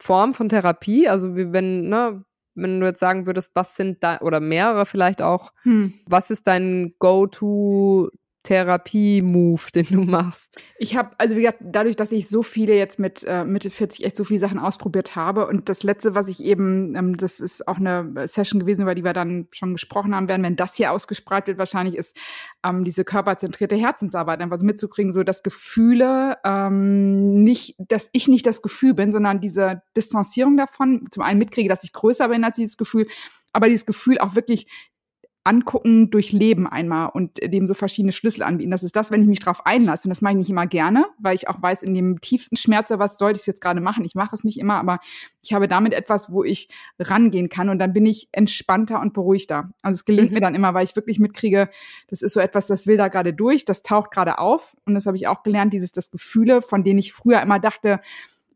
Form von Therapie, also wie wenn, ne, wenn du jetzt sagen würdest, was sind da, oder mehrere vielleicht auch, Hm. was ist dein Go-To Therapie-Move, den du machst? Ich habe, also wie gesagt, dadurch, dass ich so viele jetzt mit äh, Mitte 40 echt so viele Sachen ausprobiert habe und das letzte, was ich eben, ähm, das ist auch eine Session gewesen, über die wir dann schon gesprochen haben werden, wenn das hier ausgespreit wird, wahrscheinlich ist ähm, diese körperzentrierte Herzensarbeit, einfach so mitzukriegen, so dass Gefühle ähm, nicht, dass ich nicht das Gefühl bin, sondern diese Distanzierung davon, zum einen mitkriege, dass ich größer bin als dieses Gefühl, aber dieses Gefühl auch wirklich angucken, durchleben einmal und dem so verschiedene Schlüssel anbieten. Das ist das, wenn ich mich drauf einlasse. Und das mache ich nicht immer gerne, weil ich auch weiß, in dem tiefsten Schmerz, oder was sollte ich jetzt gerade machen? Ich mache es nicht immer, aber ich habe damit etwas, wo ich rangehen kann und dann bin ich entspannter und beruhigter. Also es gelingt Mhm. mir dann immer, weil ich wirklich mitkriege, das ist so etwas, das will da gerade durch, das taucht gerade auf. Und das habe ich auch gelernt, dieses, das Gefühle, von denen ich früher immer dachte,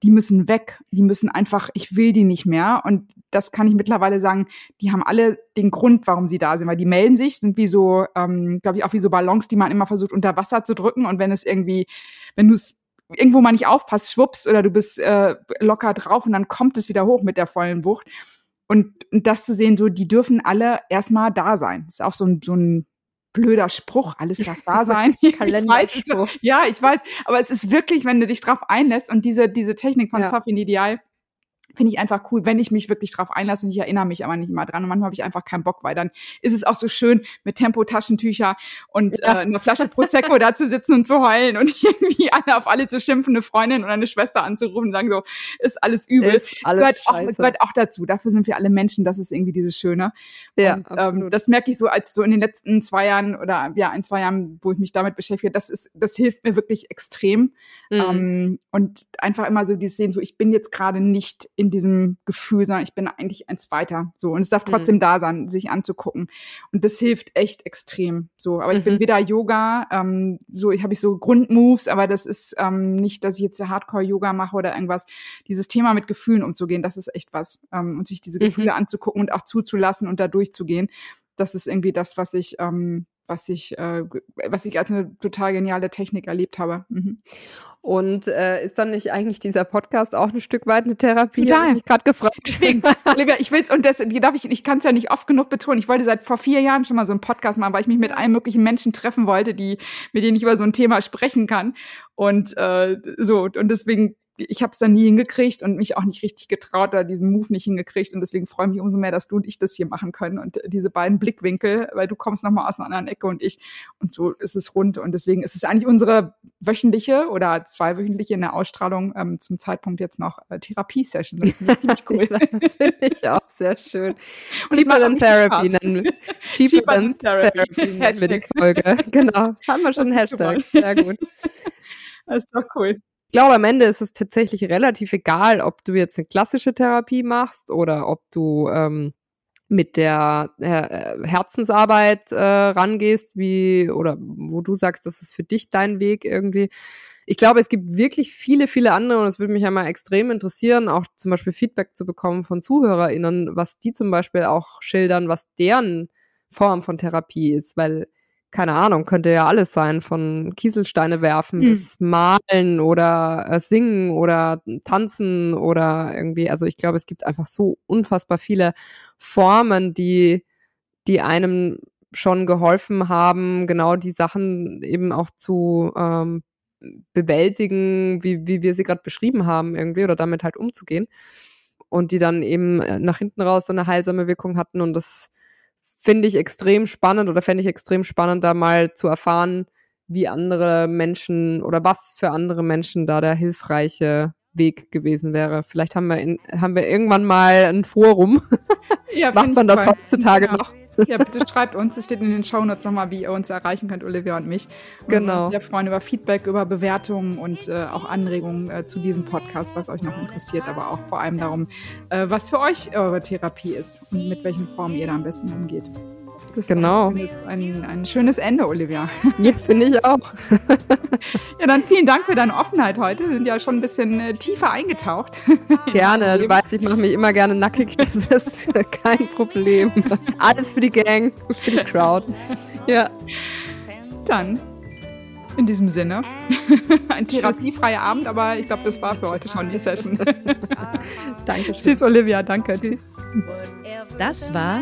die müssen weg, die müssen einfach, ich will die nicht mehr. Und das kann ich mittlerweile sagen, die haben alle den Grund, warum sie da sind, weil die melden sich, sind wie so, ähm, glaube ich, auch wie so Ballons, die man immer versucht unter Wasser zu drücken. Und wenn es irgendwie, wenn du es irgendwo mal nicht aufpasst, schwupps oder du bist äh, locker drauf und dann kommt es wieder hoch mit der vollen Wucht. Und, und das zu sehen, so, die dürfen alle erstmal da sein. ist auch so ein, so ein blöder Spruch, alles darf da sein. Ich weiß, ja, ich weiß, aber es ist wirklich, wenn du dich drauf einlässt und diese, diese Technik von Ja. ja. in Ideal finde ich einfach cool, wenn ich mich wirklich drauf einlasse und ich erinnere mich aber nicht immer dran und manchmal habe ich einfach keinen Bock, weil dann ist es auch so schön mit Tempo-Taschentücher und Ja. äh, einer Flasche Prosecco da zu sitzen und zu heulen und irgendwie alle auf alle zu schimpfen, eine Freundin oder eine Schwester anzurufen und sagen so, ist alles übel. Ist alles gehört, auch, scheiße. gehört auch dazu. Dafür sind wir alle Menschen. Das ist irgendwie dieses Schöne. Ja, und, ähm, das merke ich so als so in den letzten zwei Jahren oder ja, ein, zwei Jahren, wo ich mich damit beschäftige. Das ist, das hilft mir wirklich extrem. Mhm. Ähm, und einfach immer so dieses Sehen, so ich bin jetzt gerade nicht in diesem Gefühl, sondern ich bin eigentlich eins weiter. So. Und es darf Mhm. trotzdem da sein, sich anzugucken. Und das hilft echt extrem. So. Aber ich Mhm. bin weder Yoga, ähm, so, ich habe ich so Grundmoves, aber das ist ähm, nicht, dass ich jetzt Hardcore-Yoga mache oder irgendwas. Dieses Thema mit Gefühlen umzugehen, das ist echt was. Ähm, und sich diese Mhm. Gefühle anzugucken und auch zuzulassen und da durchzugehen. Das ist irgendwie das, was ich, ähm, was ich, äh, was ich als eine total geniale Technik erlebt habe. Mhm. Und äh, ist dann nicht eigentlich dieser Podcast auch ein Stück weit eine Therapie? Total. Ich mich gerade gefragt. Deswegen, ich will's und das, darf ich, ich kann es ja nicht oft genug betonen. Ich wollte seit vor vier Jahren schon mal so einen Podcast machen, weil ich mich mit allen möglichen Menschen treffen wollte, die, mit denen ich über so ein Thema sprechen kann. Und äh, so, und deswegen, ich habe es dann nie hingekriegt und mich auch nicht richtig getraut oder diesen Move nicht hingekriegt. Und deswegen freue ich mich umso mehr, dass du und ich das hier machen können. Und diese beiden Blickwinkel, weil du kommst nochmal aus einer anderen Ecke und ich. Und so ist es rund. Und deswegen ist es eigentlich unsere wöchentliche oder zweiwöchentliche in der Ausstrahlung ähm, zum Zeitpunkt jetzt noch äh, Therapiesession. Das finde ich ziemlich cool. das finde ich auch sehr schön. Und Cheaper than Therapy nennen wir. Cheaper, Cheaper than Therapy. Nennen wir die Hashtag. Folge. Genau. Haben wir schon einen Hashtag. Sehr gut. Das ist doch cool. Ich glaube, am Ende ist es tatsächlich relativ egal, ob du jetzt eine klassische Therapie machst oder ob du ähm, mit der äh, Herzensarbeit äh, rangehst, wie oder wo du sagst, das ist für dich dein Weg irgendwie. Ich glaube, es gibt wirklich viele, viele andere und es würde mich ja mal extrem interessieren, auch zum Beispiel Feedback zu bekommen von ZuhörerInnen, was die zum Beispiel auch schildern, was deren Form von Therapie ist, weil keine Ahnung, könnte ja alles sein, von Kieselsteine werfen hm. bis malen oder äh, singen oder tanzen oder irgendwie. Also ich glaube, es gibt einfach so unfassbar viele Formen, die, die einem schon geholfen haben, genau die Sachen eben auch zu ähm, bewältigen, wie, wie wir sie gerade beschrieben haben, irgendwie, oder damit halt umzugehen. Und die dann eben äh, nach hinten raus so eine heilsame Wirkung hatten. Und das finde ich extrem spannend oder fände ich extrem spannend, da mal zu erfahren, wie andere Menschen oder was für andere Menschen da der hilfreiche Weg gewesen wäre. Vielleicht haben wir, in, haben wir irgendwann mal ein Forum. Ja, Macht man das heutzutage ja. noch? Ja, bitte schreibt uns. Es steht in den Shownotes nochmal, wie ihr uns erreichen könnt, Olivia und mich. Und genau. Wir uns sehr freuen über Feedback, über Bewertungen und äh, auch Anregungen äh, zu diesem Podcast, was euch noch interessiert, aber auch vor allem darum, äh, was für euch eure Therapie ist und mit welchen Formen ihr da am besten umgeht. Das genau. ist ein, ein schönes Ende, Olivia. Ja, finde ich auch. ja, dann vielen Dank für deine Offenheit heute. Wir sind ja schon ein bisschen äh, tiefer eingetaucht. Gerne. Du weißt, ich mache mich immer gerne nackig. Das ist kein Problem. Alles für die Gang, für die Crowd. Ja. Dann in diesem Sinne. Ein therapiefreier Abend, aber ich glaube, das war für heute schon die Session. danke. Tschüss, Olivia. Danke. Tschüss. Das war